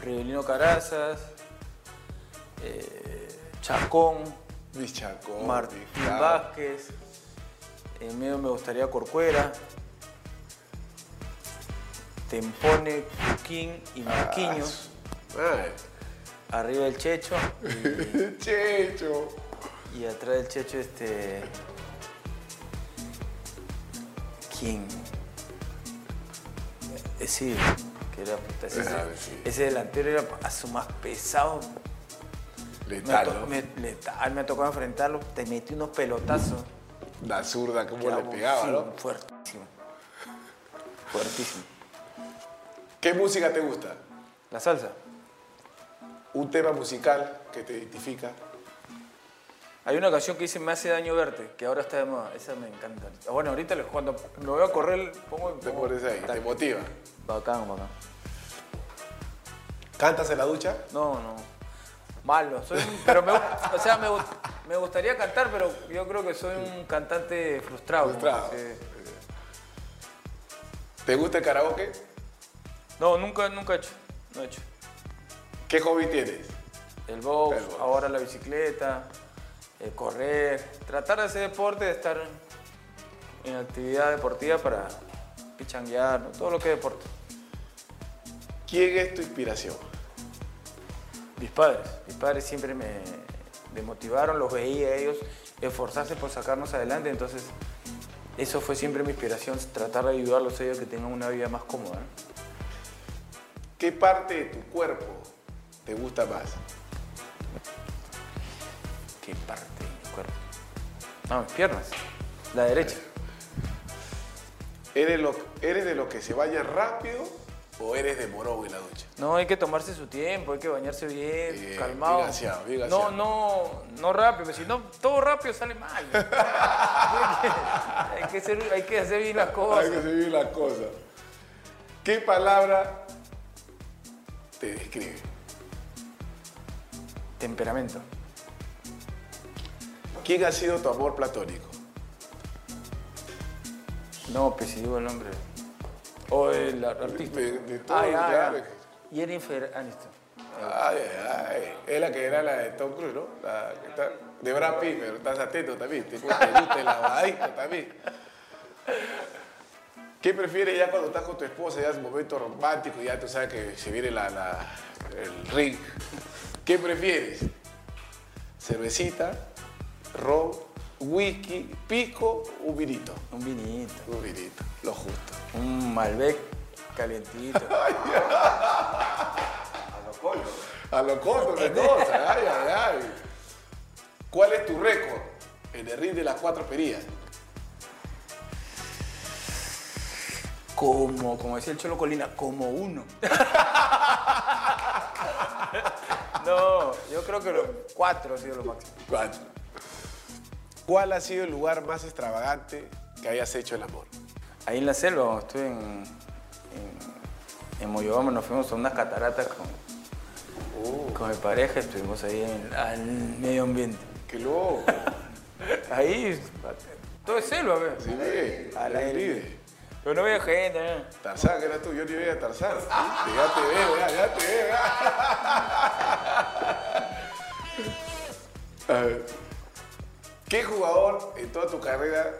Rivelino Carazas. eh, Chacón. Luis Chacón, Martín. Vázquez. En medio me gustaría Corcuera. Tempone, Cuquín y Marquiños. Arriba el Checho. y Checho. Y atrás del Checho, este. ¿Quién? Eh, sí, que era puta, ese, Ah, sí. ese delantero era a su más pesado. Me, Letal, to- ¿no? me, letal, me tocó enfrentarlo, te metí unos pelotazos. La zurda, cómo le pegaba, sí, ¿no? Fuertísimo. Fuertísimo. ¿Qué música te gusta? La salsa. Un tema musical que te identifica. Hay una canción que dice Me hace daño verte, que ahora está de moda. Esa me encanta. Bueno, ahorita cuando me voy a correr, pongo. Te pongo- pones ahí, te motiva. Bacán, bacán. ¿Cantas en la ducha? No, no. Malo. Soy un- pero me, o sea, me, gu- me gustaría cantar, pero yo creo que soy un cantante frustrado. Frustrado. ¿Te gusta el karaoke? No, nunca, nunca he hecho. No he hecho. ¿Qué hobby tienes? El box, ahora la bicicleta, eh, correr, tratar de hacer deporte, de estar en, actividad deportiva para pichanguear, ¿no? todo lo que es deporte. ¿Quién es tu inspiración? Mis padres, mis padres siempre me, me motivaron, los veía a ellos esforzarse por sacarnos adelante, entonces eso fue siempre mi inspiración, tratar de ayudarlos a ellos que tengan una vida más cómoda. ¿Qué parte de tu cuerpo te gusta más? ¿Qué parte de mi cuerpo? No, mis piernas, la derecha. ¿Eres, lo, ¿Eres de los que se baña rápido o eres de morón en la ducha? No, hay que tomarse su tiempo, hay que bañarse bien, Bien, calmado. bien bien no, no, no rápido, si no, todo rápido sale mal. hay, que hacer, hay que hacer bien las cosas. Hay que seguir las cosas. ¿Qué palabra te describe? Temperamento. ¿Quién ha sido tu amor platónico? No, pues si digo el nombre. O el artista. De- de todo, ya, claro. ya. Jennifer Aniston. Ay, ay, ay. Es la que era la de Tom Cruise, ¿no? La que está de Brad Pitt, pero estás atento también. Te gusta, te lavadito también. ¿Qué prefieres ya cuando estás con tu esposa, ya es un momento romántico, ya tú sabes que se viene la, la- el ring? ¿Qué prefieres? ¿Cervecita, ron, whisky, pico, un vinito? Un vinito. Un vinito, lo justo. Un Malbec calientito. A lo corto de cosas, ay, ay, ay. ¿Cuál es tu récord en el ring de las cuatro perillas? Como, como decía el Cholo Colina, como uno. no, yo creo que los cuatro ha sido lo máximo. Cuatro. ¿Cuál ha sido el lugar más extravagante que hayas hecho el amor? Ahí en la selva, estuve en, en, en nos fuimos a unas cataratas con, con mi pareja, estuvimos ahí en al medio ambiente. ¡Qué loco! Ahí, todo es selva, ¿ves? Sí, Al aire. Pero no había gente, ¿no? Tarzán, que eras tú, yo ni veía a Tarzán. ¿viste? Ya te veo, ya, ya te veo. A ver, ¿Qué jugador en toda tu carrera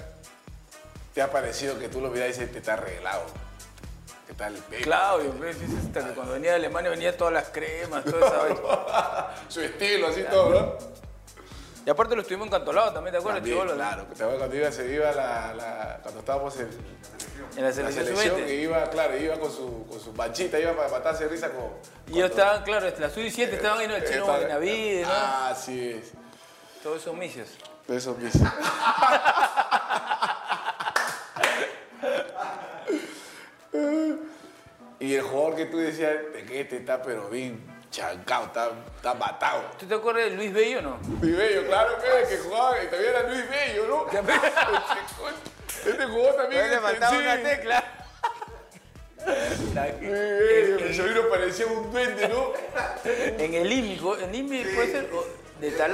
te ha parecido que tú lo miras y te está arreglado? ¿Qué tal el? Claudio. Dices hasta que cuando venía de Alemania venía todas las cremas, toda esa. Su estilo, así todo, ¿no? Y aparte lo estuvimos encantolados también, ¿te acuerdas, También, chivolo? claro, te acuerdas cuando iba, se iba la, la- cuando estábamos en En la la selección, selección, sub-20. que iba, claro, iba con su, con su manchita, iba para matarse de risa con... Y yo estaba, claro, la sub-17 estaban ahí, ¿no? el chino Estaba- Benavides, ¿no? Ah, así es. Todos esos misios. Eso mismo. y el jugador que tú decías, de que este está pero bien chancado, está, está matado. ¿Tú te acuerdas de Luis Bello, no? Luis Bello, claro que, que jugaba, y también era Luis Bello, ¿no? este jugó también. le este, faltaba sí. una tecla. Luis Bello, el sobrino parecía un duende, ¿no? En el IMI, go- en IMI puede ser de. Luis Bello,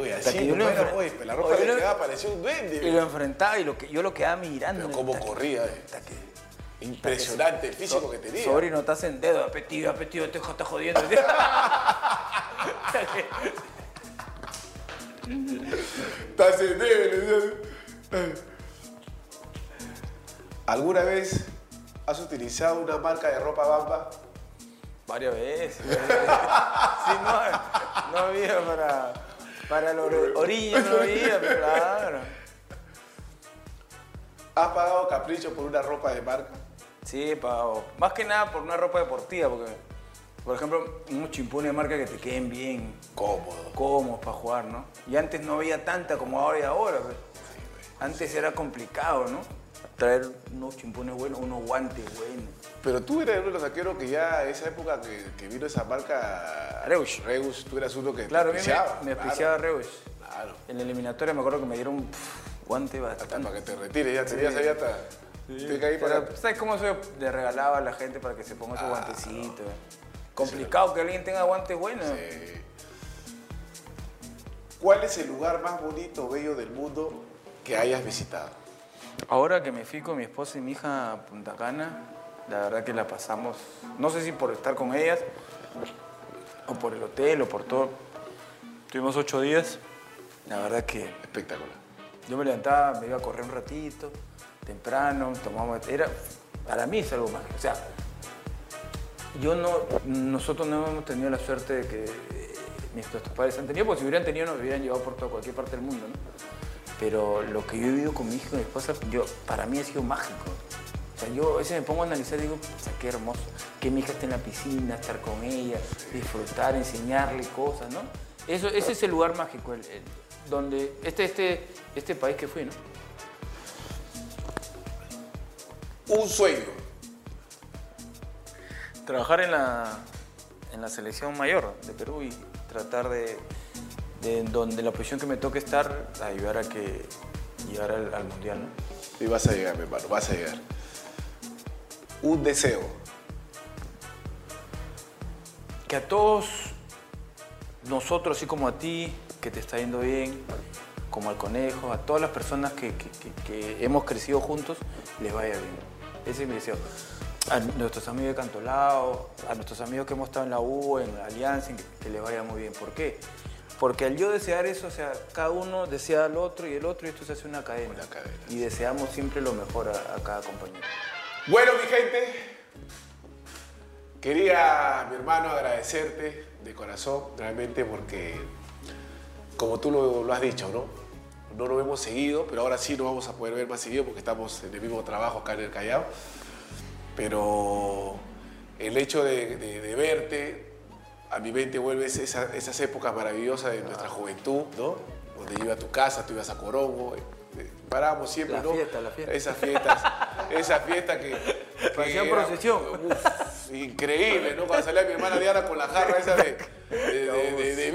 oye, así, que yo no era, oye, la ropa le quedaba, parecía un duende. Y lo enfrentaba y lo que, yo lo quedaba mirando. Pero cómo corría, eh. Impresionante el físico que tenía. Sobrino, estás en dedo, apetido, apetido, te estás jodiendo. Estás en ¿no? ¿Alguna vez has utilizado una marca de ropa bamba? Varias veces. Sí, no, no había para, para los orillas, no había, pero claro. ¿Has pagado capricho por una ropa de marca? Sí, pagado. Más que nada por una ropa deportiva, porque, por ejemplo, unos chimpones de marca que te queden bien Cómodo. cómodos para jugar, ¿no? Y antes no había tanta como ahora y ahora. pues. Antes era complicado, ¿no? Traer unos chimpones buenos, unos guantes buenos. Pero tú eres uno de los que ya esa época que, que vino esa marca... Reus. Reus, tú eras uno que Claro, a te mí me, me claro, Reus. Claro. En la eliminatoria me acuerdo que me dieron pff, guante Hasta bastante. para que te retires, ya tenías ahí hasta... Pero, ¿sabes cómo se le regalaba a la gente para que se ponga Ah, su guantecito? Complicado que alguien tenga guantes buenos. ¿Cuál es el lugar más bonito, bello del mundo que hayas visitado? Ahora que me fui con mi esposa y mi hija a Punta Cana, la verdad que la pasamos, no sé si por estar con ellas, o por el hotel, o por todo. Tuvimos ocho días. La verdad que Espectacular. yo me levantaba, me iba a correr un ratito, temprano, tomamos... Era, para mí es algo más. O sea, yo no, nosotros no hemos tenido la suerte de que eh, nuestros padres han tenido, porque si hubieran tenido nos hubieran llevado por toda cualquier parte del mundo, ¿no? Pero lo que yo he vivido con mi hija y mi esposa, yo, para mí ha sido mágico. O sea, yo a veces me pongo a analizar y digo, o qué hermoso, que mi hija esté en la piscina, estar con ella, disfrutar, enseñarle cosas, ¿no? Eso, ese es el lugar mágico, el- donde este, este, este país que fui, ¿no? Un sueño. trabajar en la, en la selección mayor de Perú y tratar de, de donde la posición que me toque estar, ayudar a que llegar al, al mundial. ¿no? Y vas a llegar, mi hermano, vas a llegar. Un deseo. Que a todos nosotros, así como a ti, que te está yendo bien, como al conejo, a todas las personas que, que- que- que hemos crecido juntos, les vaya bien. Ese es mi deseo. A nuestros amigos de Cantolao, a nuestros amigos que hemos estado en la U, en la Alianza, que, que les vaya muy bien. ¿Por qué? Porque al yo desear eso, o sea, cada uno desea al otro y el otro, y esto se hace una cadena. Una cadena. Y deseamos siempre lo mejor a, a cada compañero. Bueno, mi gente, quería, mi hermano, agradecerte de corazón, realmente, porque, como tú lo, lo has dicho, ¿no? No nos hemos seguido, pero ahora sí nos vamos a poder ver más seguido porque estamos en el mismo trabajo acá en el Callao. Pero el hecho de, de- de verte, a mi mente vuelve esa- esas épocas maravillosas de nuestra juventud, ¿no? Donde yo iba a tu casa, tú ibas a Corongo, eh, eh, parábamos siempre, La ¿no? fiesta, la fiesta. Esas fiestas, esas fiestas que... Parecía procesión. uf, increíble, ¿no? Cuando salía mi hermana Diana con la jarra esa de, de- de-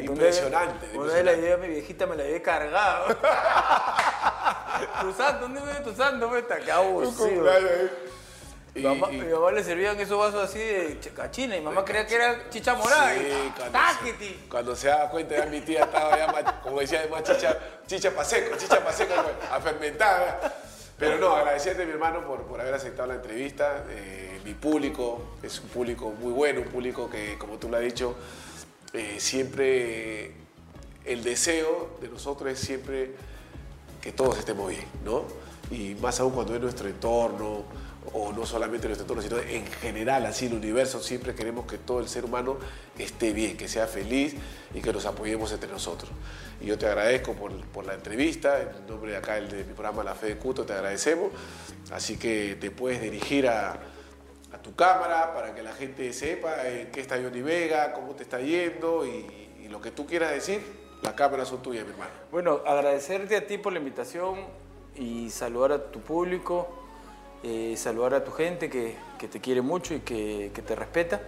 vino. Impresionante. Una vez la idea mi viejita me la había cargado. tu santo, ¿dónde vive tu santo? pues, está? Un abusivo. ¿eh? Y- Mi mamá, y- mi mamá le servían esos vasos así de ch- cachina y mamá creía que era chicha morada. Sí, cuando, cuando se daba cuenta ya mi tía estaba ya más, como decía, más chicha, chicha pa' seco, chicha pa' seco, a fermentar. Pero no, agradecerte mi hermano por, por haber aceptado la entrevista. Eh, mi público es un público muy bueno, un público que, como tú lo has dicho, eh, siempre el deseo de nosotros es siempre que todos estemos bien, ¿no? Y más aún cuando es nuestro entorno, o no solamente nuestro entorno, sino en general, así el universo, siempre queremos que todo el ser humano esté bien, que sea feliz y que nos apoyemos entre nosotros. Y yo te agradezco por, por la entrevista, en nombre de acá el de mi programa La Fe de Cuto, te agradecemos. Así que te puedes dirigir a, tu cámara para que la gente sepa en qué está Johnny Vega, cómo te está yendo y, y lo que tú quieras decir, las cámaras son tuyas, mi hermano. Bueno, agradecerte a ti por la invitación y saludar a tu público, eh, saludar a tu gente que, que te quiere mucho y que, que te respeta.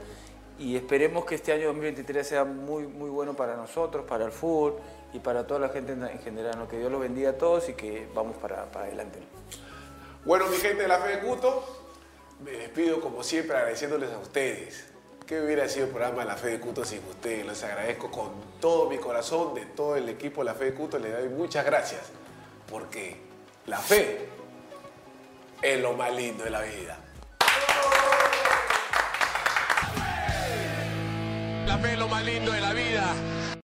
Y esperemos que este año 2023 sea muy, muy bueno para nosotros, para el fútbol y para toda la gente en, en general. ¿no? Que Dios los bendiga a todos y que vamos para, para adelante. Bueno, mi gente de la Fe de Cuto, me despido como siempre agradeciéndoles a ustedes. ¿Qué hubiera sido el programa La Fe de Cuto sin ustedes? Les agradezco con todo mi corazón, de todo el equipo La Fe de Cuto, les doy muchas gracias. Porque la fe es lo más lindo de la vida. La fe es lo más lindo de la vida.